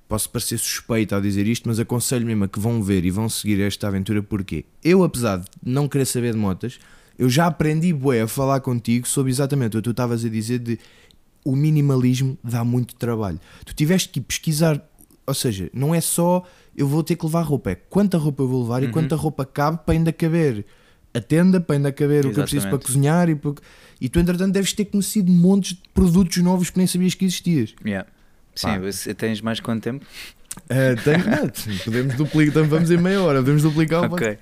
posso parecer suspeito ao dizer isto, mas aconselho mesmo a que vão ver e vão seguir esta aventura porque eu, apesar de não querer saber de motas, eu já aprendi bué a falar contigo sobre exatamente o que tu estavas a dizer de o minimalismo dá muito trabalho. Tu tiveste que pesquisar, ou seja, não é só eu vou ter que levar roupa, é quanta roupa eu vou levar e Uhum. quanta roupa cabe para ainda caber a tenda, para ainda caber o que eu preciso para Exatamente. cozinhar e, para... e tu entretanto deves ter conhecido montes de produtos novos que nem sabias que existias. Yeah. Sim, você- tens mais quanto tempo? Ah, tem- não, [LAUGHS] podemos duplicar, então vamos em meia hora, podemos duplicar o Ok.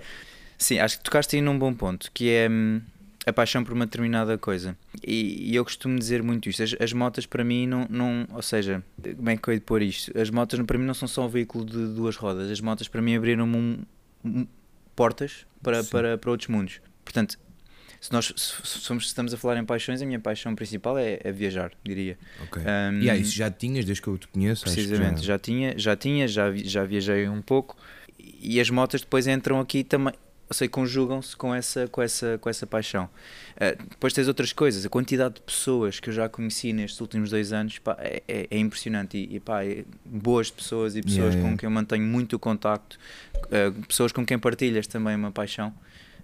Sim, acho que tocaste aí num bom ponto, que é hum, a paixão por uma determinada coisa. E, e eu costumo dizer muito isto. As, as, motas para mim não, não. Ou seja, como é que eu ia pôr isto? As motas para mim não são só um veículo de duas rodas. As motas para mim abriram-me um, um, portas para, para, para outros mundos. Portanto, se nós se somos, estamos a falar em paixões, a minha paixão principal é, é viajar, diria. Ok. Um, e aí, isso já tinhas desde que eu te conheço? Precisamente, já... já... tinha, já tinha, já, já viajei um pouco. E as motas depois entram aqui também, sei, conjugam-se com essa, com essa, com essa paixão. Uh, depois tens outras coisas, a quantidade de pessoas que eu já conheci nestes últimos dois anos pá, é, é, é, impressionante. E, e pá, é boas pessoas e pessoas yeah, com yeah. quem eu mantenho muito contacto, uh, pessoas com quem partilhas também uma paixão.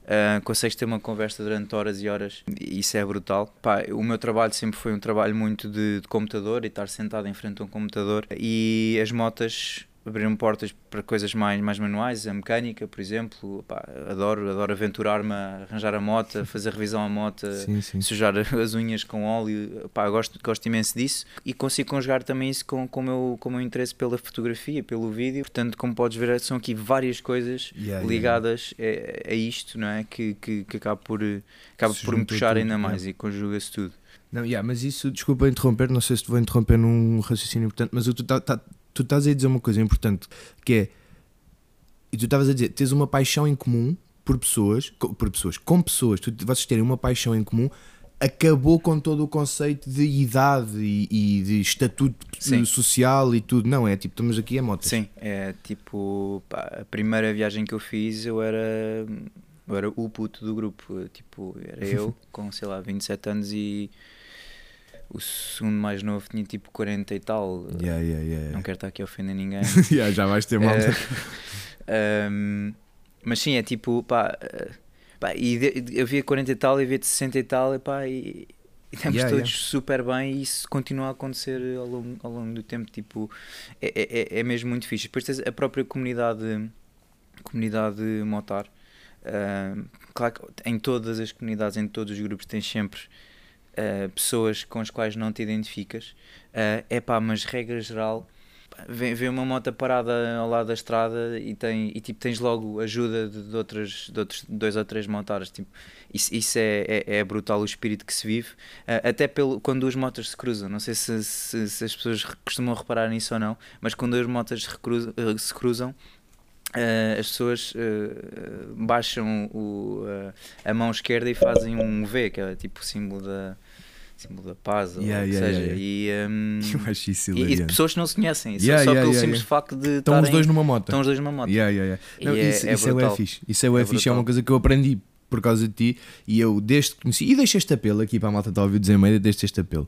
Uh, consegues ter uma conversa durante horas e horas e isso é brutal. Pá, o meu trabalho sempre foi um trabalho muito de, de computador e estar sentado em frente a um computador e as motas abriram portas para coisas mais, mais manuais, a mecânica, por exemplo. Pá, adoro, adoro aventurar-me a arranjar a moto, fazer revisão à moto, sim, sim. sujar [LAUGHS] as unhas com óleo. Pá, gosto, gosto imenso disso e consigo conjugar também isso com, com, o meu, com o meu interesse pela fotografia, pelo vídeo. Portanto, como podes ver, são aqui várias coisas yeah, ligadas yeah. A, a, isto, não é? Que, que, que acaba por, acaba por me puxar tudo, ainda mais e conjuga-se tudo. Não, yeah, mas isso, desculpa interromper, não sei se te vou interromper num raciocínio importante, mas tu tá, tá, tu estás a dizer uma coisa importante que é e tu estavas a dizer, tens uma paixão em comum por pessoas, por pessoas, com pessoas, tu, vocês terem uma paixão em comum, acabou com todo o conceito de idade e, e de estatuto Sim. social e tudo. Não, é tipo, estamos aqui a moto. Sim, é tipo, pá, a primeira viagem que eu fiz eu era, eu era o puto do grupo. Tipo, era [LAUGHS] eu com, sei lá, 27 anos e o segundo mais novo tinha tipo 40 e tal. Yeah, yeah, yeah, não quero estar aqui a ofender ninguém. [LAUGHS] já vais ter mal. Uh, um, mas sim, é tipo, pá, uh, pá e de, eu via 40 e tal, eu via de 60 e tal, e pá, e, e estamos yeah, todos yeah. super bem e isso continua a acontecer ao longo, ao longo do tempo, tipo, é, é, é, é mesmo muito fixe. Depois tens a própria comunidade, comunidade motar, uh, claro que em todas as comunidades, em todos os grupos tens sempre uh, pessoas com as quais não te identificas, é uh, pá, mas regra geral, vê, vê uma moto parada ao lado da estrada e, tem, e tipo, tens logo ajuda de, de, outras, de outros dois ou três motares. Tipo, isso, isso é, é, é, brutal o espírito que se vive, uh, até pelo, quando duas motas se cruzam. Não sei se, se, se, as pessoas costumam reparar nisso ou não, mas quando duas motas se cruzam, Uh, as pessoas uh, baixam o, a mão esquerda e fazem um V, que é tipo o símbolo da, símbolo da paz, yeah, ou yeah, seja, yeah, e, um, [LAUGHS] Eu acho isso e, e pessoas que não se conhecem, só, só pelo simples facto de estão tarem, os dois numa moto. Estão os dois numa moto. Não, é, isso, é, isso é, é fixe. Isso é, é fixe, é uma coisa que eu aprendi por causa de ti. E eu desde que conheci, e deixo este apelo aqui para a malta está a ouvir dizer deixo este apelo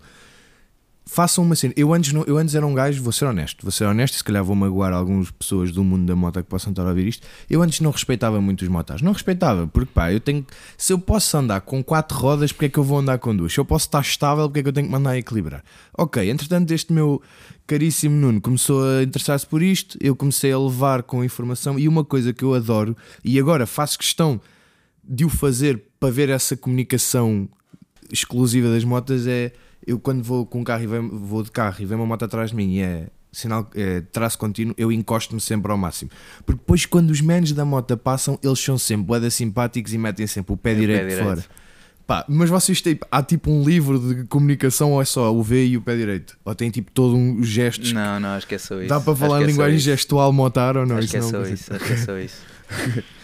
façam uma cena. Eu antes, não, eu antes era um gajo, vou ser honesto, vou ser honesto e se calhar vou magoar algumas pessoas do mundo da moto que possam estar a ouvir isto. Eu antes não respeitava muito os motas. Não respeitava, porque pá, eu tenho. Se eu posso andar com quatro rodas, porque é que eu vou andar com duas? Se eu posso estar estável, porque é que eu tenho que mandar equilibrar? Ok, entretanto, este meu caríssimo Nuno começou a interessar-se por isto, eu comecei a levar com informação e uma coisa que eu adoro, e agora faço questão de o fazer para ver essa comunicação exclusiva das motas é eu quando vou com um carro e vem, vou de carro e vem uma moto atrás de mim e é sinal é, traço contínuo, eu encosto-me sempre ao máximo. Porque depois quando os menos da moto passam, eles são sempre boeda simpáticos e metem sempre o pé, é direito, pé direito fora. Pá, mas vocês têm, há tipo um livro de comunicação ou é só o V e o pé direito? Ou tem tipo todo um gestos? Não, não, acho que é só isso. Dá para falar em é linguagem gestual motar ou não? Acho isso que é não, só isso, acho que é só isso. [LAUGHS]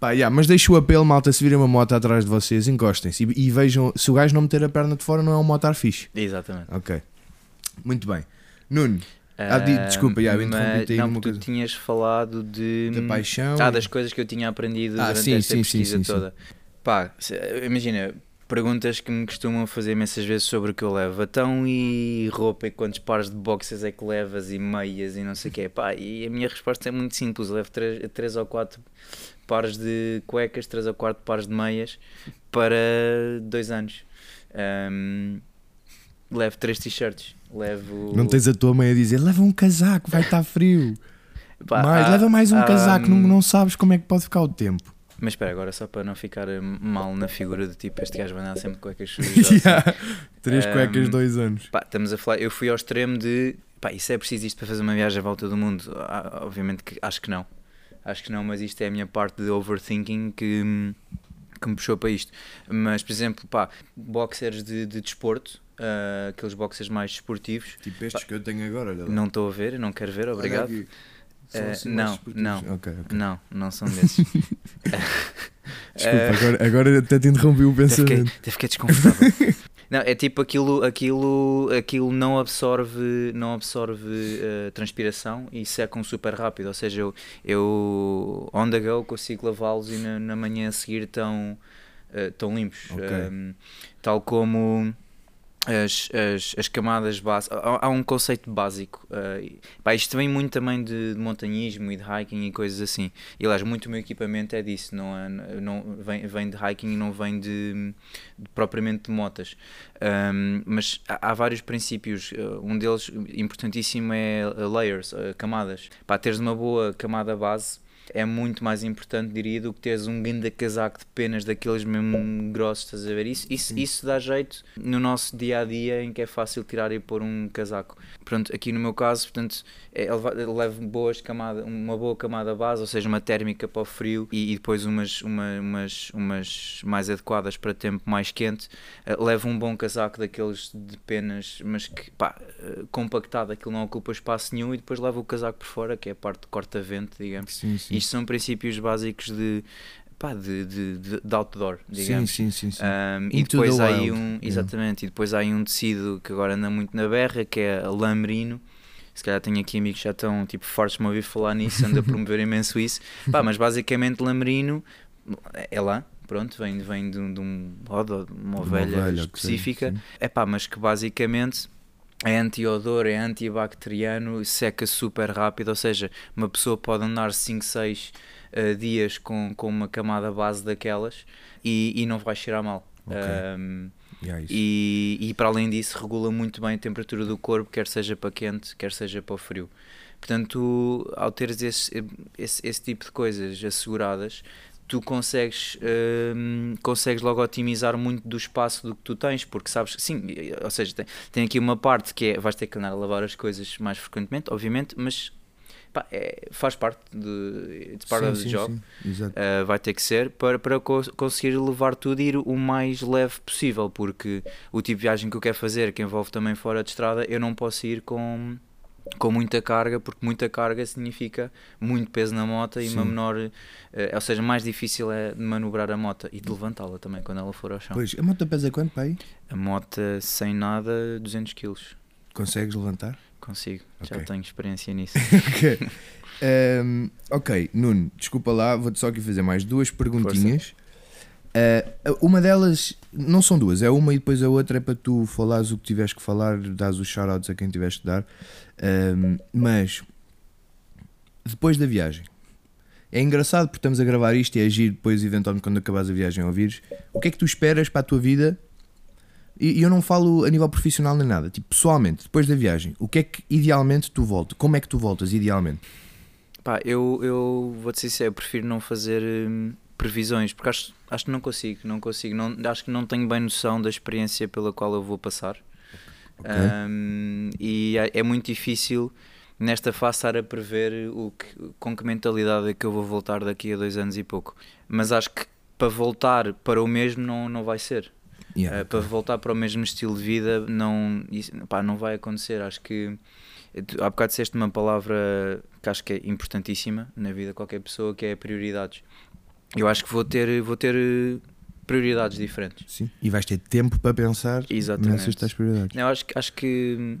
Pá, yeah, mas deixo o apelo, malta, se virem uma moto atrás de vocês, encostem-se e, e, vejam, se o gajo não meter a perna de fora, não é um motar fixe. Exatamente. Ok. Muito bem. Nuno, ah, desculpa, já, eu interrompi Não, porque tu tinhas falado de... Da paixão. Ah, das coisas que eu tinha aprendido ah, durante sim, esta sim, pesquisa sim, sim, toda. Sim. Pá, imagina, perguntas que me costumam fazer imensas vezes sobre o que eu levo. Então, e roupa, e quantos pares de boxes é que levas, e meias, e não sei o quê. Pá, e a minha resposta é muito simples. Eu levo 3 ou 4 pares de cuecas, 3 ou 4 pares de meias para 2 anos. Um, levo 3 t-shirts. Levo... Não tens a tua mãe a dizer leva um casaco, vai estar frio. [LAUGHS] Pá, mais, há, leva mais um há, casaco, não, não sabes como é que pode ficar o tempo. Mas espera, agora só para não ficar mal na figura de tipo, este gajo vai andar sempre cuecas [LAUGHS] sujas. yeah. Três um, cuecas, dois anos. Pá, estamos a falar, eu fui ao extremo de, pá, isso é preciso isto para fazer uma viagem à volta do mundo? Ah, obviamente que acho que não acho que não, mas isto é a minha parte de overthinking que, que me puxou para isto. Mas, por exemplo, pá, boxers de, de desporto, uh, aqueles boxers mais desportivos. Tipo estes que eu tenho agora, olha lá. Não estou a ver, não quero ver, obrigado. Eh, assim não, não. Ok, ok. Não, não são desses. [LAUGHS] Desculpa, Eh, agora, agora até te interrompi o até fiquei, pensamento. até fiquei desconfortável. [LAUGHS] Não, é tipo aquilo, aquilo, aquilo não absorve, não absorve eh, transpiração e secam super rápido. Ou seja, eu, eu on the go consigo lavá-los e na, na manhã a seguir estão, eh, estão limpos. Ok. Um, tal como as, as, as camadas básicas. Há, há um conceito básico. eh, e, pá, isto vem muito também de, de montanhismo e de hiking e coisas assim. E aliás, muito do meu equipamento é disso. Não, é, não, vem, vem de hiking e não vem de, de propriamente de motas. Um, mas há, há vários princípios. uh, Um deles importantíssimo é uh, layers, uh, camadas. Para teres uma boa camada base é muito mais importante, diria, do que teres um grande casaco de penas daqueles mesmo grossos, estás a ver? Isso, isso, isso dá jeito no nosso dia a dia em que é fácil tirar e pôr um casaco. Pronto, aqui no meu caso, portanto, é, leva- levo boas camada, uma boa camada base, ou seja, uma térmica para o frio e, e depois umas, uma- umas, umas mais adequadas para tempo mais quente. Eh, levo um bom casaco daqueles de penas, mas que pá, eh, compactado, aquilo não ocupa espaço nenhum, e depois levo o casaco por fora, que é a parte de corta-vento, digamos. Sim, sim. Isto são princípios básicos de, pá, de, de, de, de outdoor, Sim, digamos. sim, sim. sim. Um, e depois há aí um, yeah. exatamente, e depois há aí um tecido que agora anda muito na berra, que é a merino. Se calhar tenho aqui amigos que já estão tipo fortes me ouvir falar nisso, ando a promover imenso isso. Pá, mas basicamente lã merino é lã, pronto, vem, vem de, um- de um de uma Uma ovelha, ovelha, que seja, específica. sim. É pá, mas que basicamente é anti-odor, é antibacteriano, seca super rápido, ou seja, uma pessoa pode andar 5, 6 dias com, com uma camada base daquelas e, e não vai cheirar mal. Ok. Um, Yeah, isso. e, e para além disso regula muito bem a temperatura do corpo, quer seja para quente, quer seja para frio. Portanto, ao teres esse, esse, esse tipo de coisas asseguradas, tu consegues, hum, consegues logo otimizar muito do espaço do que tu tens, porque sabes sim, ou seja, tem, tem aqui uma parte que é vais ter que andar a lavar as coisas mais frequentemente, obviamente, mas pá, é- faz parte de it's part Sim, of the sim, job. sim. Uh, vai ter que ser para, para co- conseguir levar tudo e ir o mais leve possível, porque o tipo de viagem que eu quero fazer, que envolve também fora de estrada, eu não posso ir com, com muita carga, porque muita carga significa muito peso na moto e uma Sim. menor, uh, ou seja, mais difícil é de manobrar a moto e de levantá-la também quando ela for ao chão. Pois, a moto pesa quanto, pai? A moto sem nada, 200 kg. Consegues levantar? Consigo, já Ok. tenho experiência nisso. [LAUGHS] ok. [LAUGHS] Ehm, ok, Nuno, desculpa lá, vou-te só aqui fazer mais duas perguntinhas. Eh, uma delas, não são duas, é uma e depois a outra é para tu falares o que tiveres que falar, dás os shoutouts a quem tiveres que dar. Ehm, mas, depois da viagem, é engraçado porque estamos a gravar isto e é agir depois, eventualmente, quando acabares a viagem a ouvires. O que é que tu esperas para a tua vida? E e eu não falo a nível profissional nem nada, tipo, pessoalmente, depois da viagem, o que é que idealmente tu voltas? Como é que tu voltas idealmente? Pá, eu, eu vou-te ser sincero, eu prefiro não fazer hum, previsões, porque acho, acho que não consigo, não consigo, não, acho que não tenho bem noção da experiência pela qual eu vou passar. Ok. Hum, e é, é muito difícil nesta fase estar a prever o que, com que mentalidade é que eu vou voltar daqui a dois anos e pouco. Mas acho que para voltar para o mesmo não, não vai ser. Yeah, Uh, para voltar para o mesmo estilo de vida não, isso, pá, não vai acontecer. Acho que há bocado disseste uma palavra que acho que é importantíssima na vida de qualquer pessoa que é prioridades. Eu acho que vou ter, vou ter uh, prioridades diferentes. Sim. E vais ter tempo para pensar Exatamente. nessas tais prioridades. Eu acho, que- acho que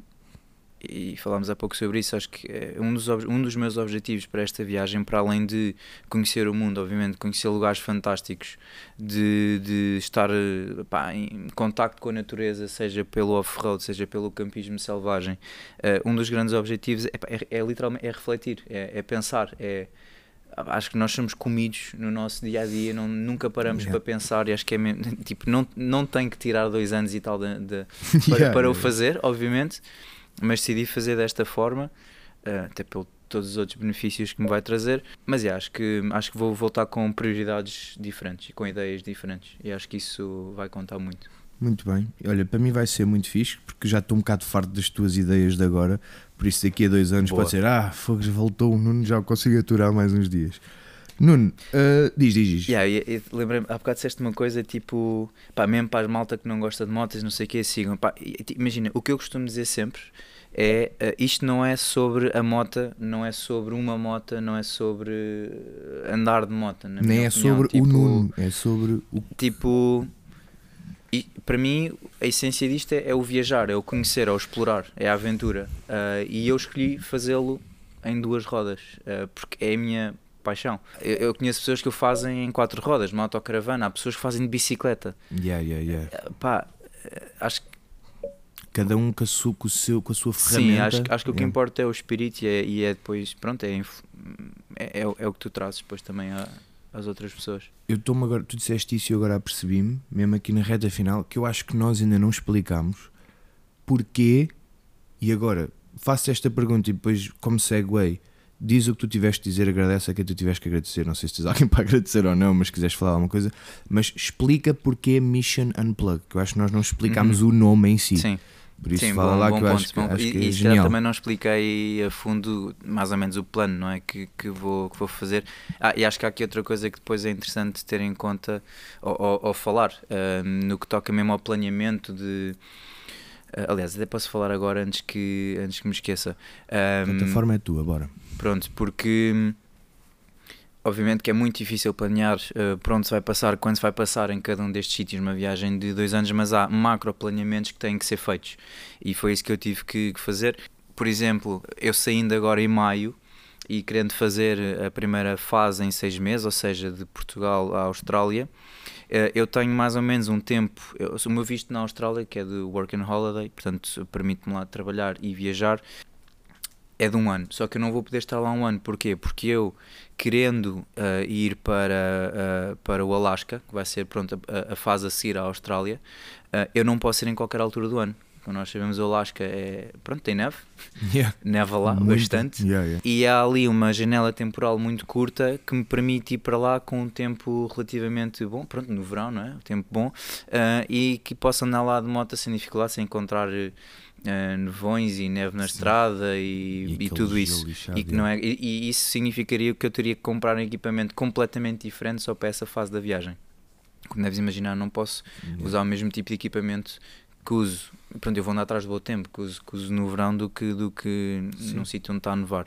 e falámos há pouco sobre isso, acho que é um dos, um dos meus objetivos para esta viagem, para além de conhecer o mundo, obviamente, conhecer lugares fantásticos, de, de estar eh, pá, em contacto com a natureza, seja pelo off-road, seja pelo campismo selvagem, eh, um dos grandes objetivos é, é, é literalmente é refletir, é, é pensar, é acho que nós somos comidos no nosso dia a dia, não, nunca paramos Yeah. para pensar e acho que é mesmo, [LAUGHS] tipo, não, não tem que tirar dois anos e tal de, de- [LAUGHS] para, Yeah, para o fazer, obviamente, mas decidi fazer desta forma, eh, até pelo todos os outros benefícios que me vai trazer, mas yeah, acho, que, acho que vou voltar com prioridades diferentes e com ideias diferentes e acho que isso vai contar muito. Muito bem. Olha, para mim vai ser muito fixe porque já estou um bocado farto das tuas ideias de agora. Por isso, daqui a dois anos Boa. pode ser: Ah, Fogos voltou, o Nuno já o consigo aturar mais uns dias. Nuno, uh, diz, diz, diz. Yeah, lembrei-me, há bocado disseste uma coisa tipo, pá, mesmo para as malta que não gosta de motas, não sei o que, sigam. Pá, e, imagina, o que eu costumo dizer sempre é uh, isto não é sobre a mota, não é sobre uma mota, não é sobre andar de mota. Nem é opinião. sobre Tipo, o Nuno, é sobre o. Tipo, e para mim a essência disto é, é o viajar, é o conhecer, é o explorar, é a aventura. Uh, e eu escolhi fazê-lo em duas rodas, uh, porque é a minha paixão. Eu, eu conheço pessoas que o fazem em quatro rodas, uma autocaravana, há pessoas que fazem de bicicleta. Yeah, yeah, yeah. Uh, pá, acho que Cada um com a sua, com o seu, com a sua sim, ferramenta. acho, acho que o que importa é o espírito e é, e é depois, pronto, é, é, é, o- é o que tu trazes depois também a- às outras pessoas. Eu estou-me agora, tu disseste isso e eu agora apercebi-me, mesmo aqui na reta final, que eu acho que nós ainda não explicámos porquê, e agora faço esta pergunta e depois, como segue, diz o que tu tiveste de dizer, agradece a quem tu tiveste que agradecer. Não sei se tens alguém [LAUGHS] para agradecer ou não, mas se quiseres falar alguma coisa, mas explica porquê Mission Unplug, que eu acho que nós não explicámos o nome em si. Uhum. Sim. Por isso Sim, fala bom, lá bom que eu ponto, acho bom- acho e, que é e se calhar genial. também não expliquei a fundo mais ou menos o plano não é que, que, vou, que vou fazer ah, e acho que há aqui outra coisa que depois é interessante ter em conta ou, ou- ou falar ah, no que toca mesmo ao planeamento de ah, aliás até posso falar agora antes que, antes que me esqueça A Ah, plataforma é tua, bora. Pronto, porque obviamente que é muito difícil planear uh, por onde se vai passar, quando se vai passar em cada um destes sítios numa viagem de dois anos, mas há macro planeamentos que têm que ser feitos e foi isso que eu tive que, que fazer. Por exemplo, eu saindo agora em maio e querendo fazer a primeira fase em seis meses, ou seja, de Portugal à Austrália, eh, eu tenho mais ou menos um tempo. Eu, o meu visto na Austrália, que é de Work and Holiday, portanto permite-me lá trabalhar e viajar, é de um ano. Só que eu não vou poder estar lá um ano. Porquê? Porque eu, querendo eh, ir para, eh, para o Alasca, que vai ser pronto, a, a fase a seguir à Austrália, eh, eu não posso ir em qualquer altura do ano. Como nós sabemos, o Alasca é. Pronto, tem neve, [LAUGHS] Yeah. neva lá Muito. bastante. Yeah, yeah. E há ali uma janela temporal muito curta que me permite ir para lá com um tempo relativamente bom, pronto, no verão, não é? Tempo bom, e que possa andar lá de moto sem dificuldade, sem encontrar ah, nevões e neve na Sim. estrada e, e aquele tudo isso. lixado, E, que não é, e, e isso significaria que eu teria que comprar um equipamento completamente diferente só para essa fase da viagem. Como deves imaginar, não posso Yeah. usar o mesmo tipo de equipamento que uso. Pronto, eu vou andar atrás do bom tempo que uso, que uso no verão do que, do que Sim. num sítio onde está a nevar.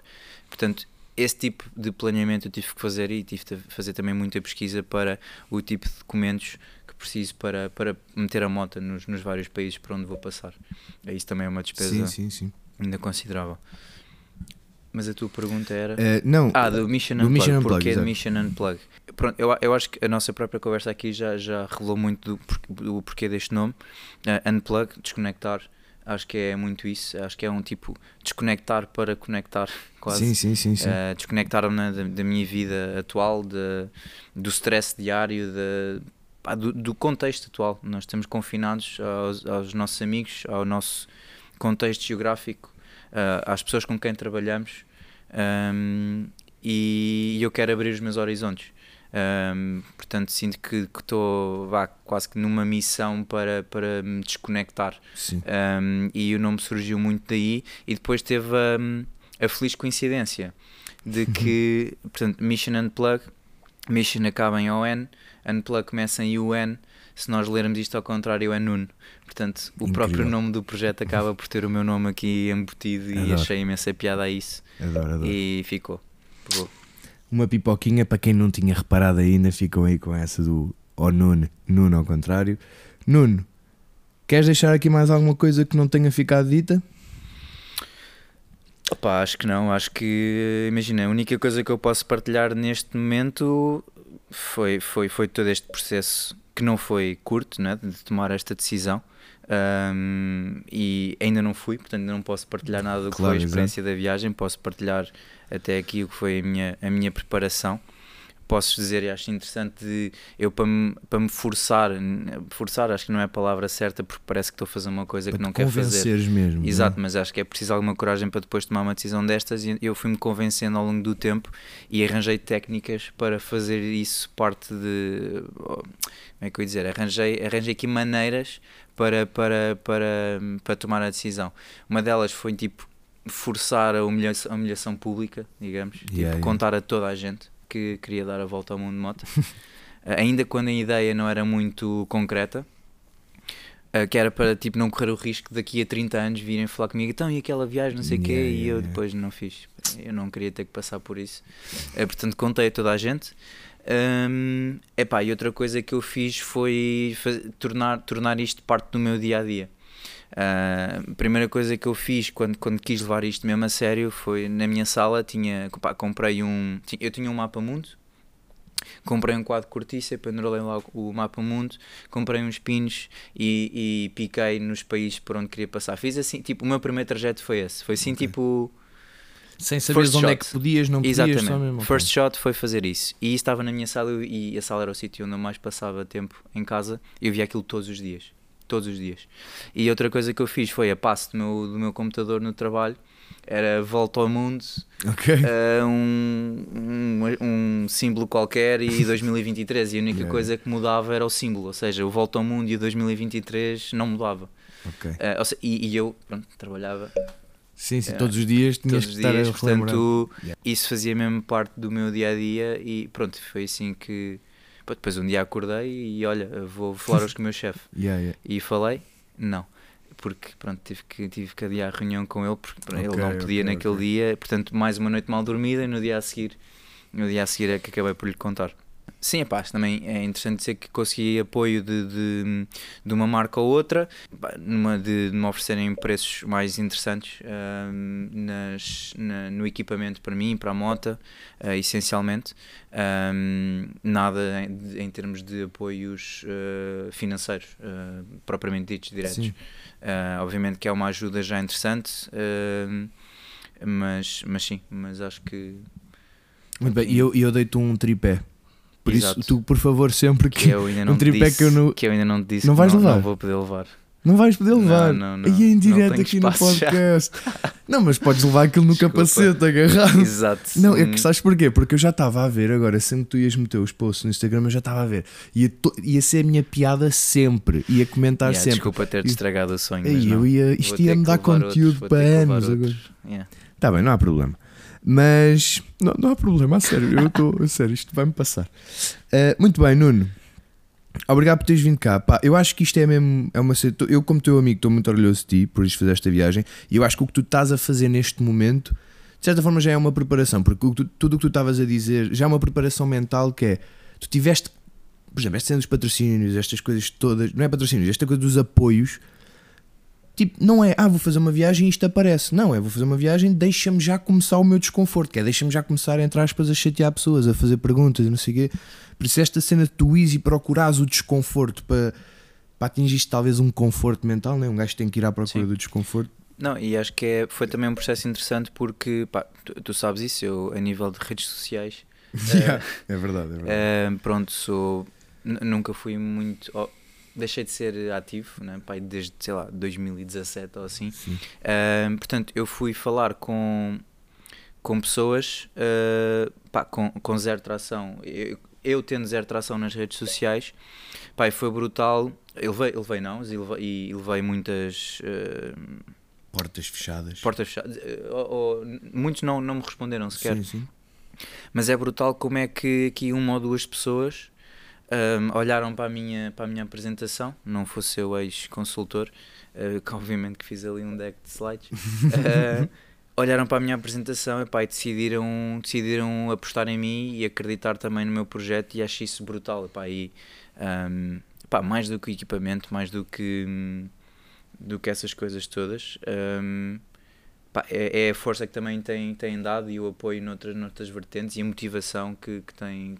Portanto, esse tipo de planeamento eu tive que fazer e tive de fazer também muita pesquisa para o tipo de documentos que preciso para, para meter a moto nos, nos vários países por onde vou passar. É Isso também é uma despesa Sim, sim, sim. ainda considerável. Mas a tua pergunta era. Eh, não, Ah, do Mission do Unplug. Mission Unplug, Porquê do. Mission Unplug? Pronto, eu, eu acho que a nossa própria conversa aqui já, já revelou muito do, do porquê deste nome. Uh, unplug, desconectar, acho que é muito isso. Acho que é um tipo desconectar para conectar, [LAUGHS] quase. sim, sim, sim, sim. Uh, desconectar-me na- da, da minha vida atual, de, do stress diário, de, pá, do, do contexto atual. Nós estamos confinados aos, aos nossos amigos, ao nosso contexto geográfico, uh, às pessoas com quem trabalhamos um, e eu quero abrir os meus horizontes. Um, portanto, sinto que estou quase que numa missão para, para me desconectar. Um, e o nome surgiu muito daí e depois teve um, a feliz coincidência de que, [LAUGHS] portanto, Mission Unplug, Mission acaba em ON, Unplug começa em UN, se nós lermos isto ao contrário é Nuno. Portanto, o Incrível. próprio nome do projeto acaba por ter o meu nome aqui embutido e Adoro. achei imensa piada a isso Adoro, adoro. e ficou. Pegou. Uma pipoquinha para quem não tinha reparado ainda, ficam aí com essa do oh, Nuno, Nuno ao contrário. Nuno, queres deixar aqui mais alguma coisa que não tenha ficado dita? Opa, acho que não, acho que imagina, a única coisa que eu posso partilhar neste momento foi, foi, foi todo este processo que não foi curto né, de tomar esta decisão Ahm, e ainda não fui, portanto não posso partilhar nada do que Claro, foi a experiência da viagem, posso partilhar até aqui o que foi a minha, a minha preparação. Posso dizer, e acho interessante, de eu para me, para me forçar, forçar acho que não é a palavra certa porque parece que estou a fazer uma coisa para que não quero fazer. convenceres mesmo. Exato, não mas acho que é preciso alguma coragem para depois tomar uma decisão destas e eu fui-me convencendo ao longo do tempo e arranjei técnicas para fazer isso parte de. Como é que eu ia dizer? Arranjei, arranjei aqui maneiras para, para, para, para tomar a decisão. Uma delas foi tipo forçar a humilhação, a humilhação pública, digamos, tipo, Yeah, yeah. contar a toda a gente. Que queria dar a volta ao mundo de moto. Uh, [LAUGHS] ainda quando a ideia não era muito concreta, uh, que era para tipo, não correr o risco daqui a 30 anos virem falar comigo, então e aquela viagem, não sei o Yeah, quê, e yeah, eu yeah. depois não fiz. Eu não queria ter que passar por isso. Uh, portanto, contei a toda a gente. Um, epá, e outra coisa que eu fiz foi faz- tornar, tornar isto parte do meu dia a dia. Uh, a primeira coisa que eu fiz quando, quando quis levar isto mesmo a sério foi na minha sala. Tinha, pá, comprei um. Eu tinha um mapa mundo, comprei um quadro de cortiça, pendurei lá o mapa mundo, comprei uns pinos e, e piquei nos países por onde queria passar. Fiz assim, tipo, o meu primeiro trajeto foi esse. Foi assim, Ok. tipo. Sem saberes First onde é shot. que podias, não podias, Exatamente. mesmo. First shot foi fazer isso. E estava na minha sala e a sala era o sítio onde eu mais passava tempo em casa. Eu via aquilo todos os dias. Todos os dias. E outra coisa que eu fiz foi a passe do meu, do meu computador no trabalho. Era volta ao mundo, Ok. eh, um, um, um símbolo qualquer e [LAUGHS] 2023. E a única Yeah. coisa que mudava era o símbolo. Ou seja, o volta ao mundo e o 2023 não mudava. ok. Eh, ou se- e, e eu pronto, trabalhava Sim, sim, Yeah. todos os dias tinhas todos os que estar dias, a relembrar. portanto Yeah. isso fazia mesmo parte do meu dia a dia e pronto, foi assim que depois um dia acordei e olha, vou falar hoje com o meu chefe [LAUGHS] Yeah, yeah. e falei, não porque pronto, tive que, tive que adiar a reunião com ele porque pronto, Ok, ele não podia ok, naquele ok. dia, portanto mais uma noite mal dormida e no dia a seguir no dia a seguir é que acabei por lhe contar Sim, pá, também é interessante dizer que consegui apoio de, de, de uma marca ou outra, numa de, de me oferecerem preços mais interessantes ahm, nas, na- no equipamento para mim, para a moto, ah, essencialmente. Nada em, em termos de apoios ah, financeiros, ah, propriamente ditos, diretos. Obviamente que é uma ajuda já interessante, mas, mas sim, mas acho que, Muito bem, e eu, eu dei-te um tripé. Por Exato. isso, tu, por favor, sempre que. que eu ainda não um tripé disse, que eu não- que eu ainda não te disse Não vais não, levar? não vou poder levar. Não vais poder levar. Não, não, Aí não. é em direto aqui no espaço já. podcast. [LAUGHS] não, mas podes levar aquilo no Desculpa. capacete agarrado. Exato. Não, é que sabes porquê? Porque eu já estava a ver agora, sempre que tu ias meter os posts no Instagram, eu já estava a ver. Ia, to- ia ser a minha piada sempre. Ia comentar yeah, sempre. Desculpa ter-te E- estragado o sonho. Aí mas não. eu ia, isto ia-me dar conteúdo outros, para anos agora. Yeah. Tá bem, não há problema. Mas não, não há problema, a sério. Eu estou a sério, isto vai-me passar. Uh, muito bem, Nuno. Obrigado por teres vindo cá. Pá, eu acho que isto é mesmo. É uma, eu, como teu amigo, estou muito orgulhoso de ti por isto fazer esta viagem. E eu acho que o que tu estás a fazer neste momento, de certa forma, já é uma preparação. Porque o tudo o que tu estavas a dizer já é uma preparação mental que é. Tu tiveste. Por exemplo, esta patrocínios, estas coisas todas. Não é patrocínios, esta coisa dos apoios. Tipo, não é, ah, vou fazer uma viagem e isto aparece. Não, é, vou fazer uma viagem, deixa-me já começar o meu desconforto, que é, deixa-me já começar, entre aspas, a chatear pessoas, a fazer perguntas e não sei o quê. Por isso, esta cena de tu ires e procurares o desconforto para, para atingir talvez um conforto mental, né? um gajo tem que ir à procura Sim. do desconforto. Não, e acho que é, foi também um processo interessante porque, pá, tu, tu sabes isso, eu, a nível de redes sociais, [LAUGHS] Yeah, é verdade, é verdade. eh, pronto, sou, nunca fui muito. oh, deixei de ser ativo, né, pá, desde, sei lá, 2017 ou assim. Sim. Uh, portanto, eu fui falar com, com pessoas uh, pá, com, com zero tração. Eu, eu tendo zero tração nas redes sociais, e foi brutal. Eu levei, eu levei não, e levei, e levei muitas uh, Portas fechadas. portas fechadas. Uh, ou- ou- muitos não, não me responderam sequer. Sim, sim. Mas é brutal como é que aqui uma ou duas pessoas um, olharam para a, minha, para a minha apresentação, não fosse eu ex-consultor, uh, que obviamente que fiz ali um deck de slides, uh, [LAUGHS] olharam para a minha apresentação epá, e decidiram, decidiram apostar em mim e acreditar também no meu projeto e acho isso brutal. Epá, e, um, epá, mais do que equipamento, mais do que, do que essas coisas todas. um, pá, é, é a força que também tem, tem dado e o apoio noutras, noutras vertentes e a motivação que, que, tem,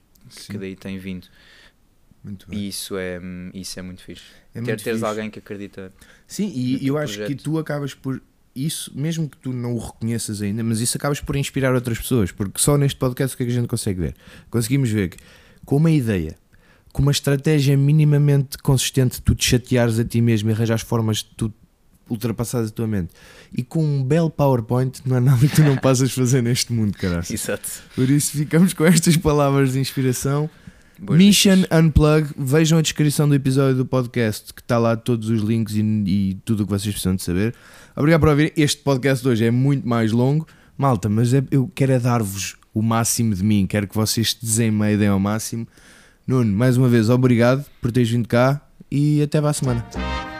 que daí tem vindo. E isso é, isso é muito fixe. É Quer teres fixe. alguém que acredita. Sim, e eu acho que projeto. tu acabas por isso, mesmo que tu não o reconheças ainda, mas isso acabas por inspirar outras pessoas, porque só neste podcast o que é que a gente consegue ver? Conseguimos ver que com uma ideia, com uma estratégia minimamente consistente, tu te chateares a ti mesmo e arranjares formas de tu ultrapassares a tua mente e com um belo PowerPoint não há nada que tu não [LAUGHS] possas fazer neste mundo, caralho. Exato. Por isso ficamos com estas palavras de inspiração. Boas Mission dicas. Unplug. Vejam a descrição do episódio do podcast que está lá todos os links e, e tudo o que vocês precisam de saber. Obrigado por ouvir. Este podcast de hoje é muito mais longo, malta, mas é- eu quero é dar-vos o máximo de mim, quero que vocês desemmeiem deem ao máximo. Nuno, mais uma vez, obrigado por teres vindo cá e até para a semana.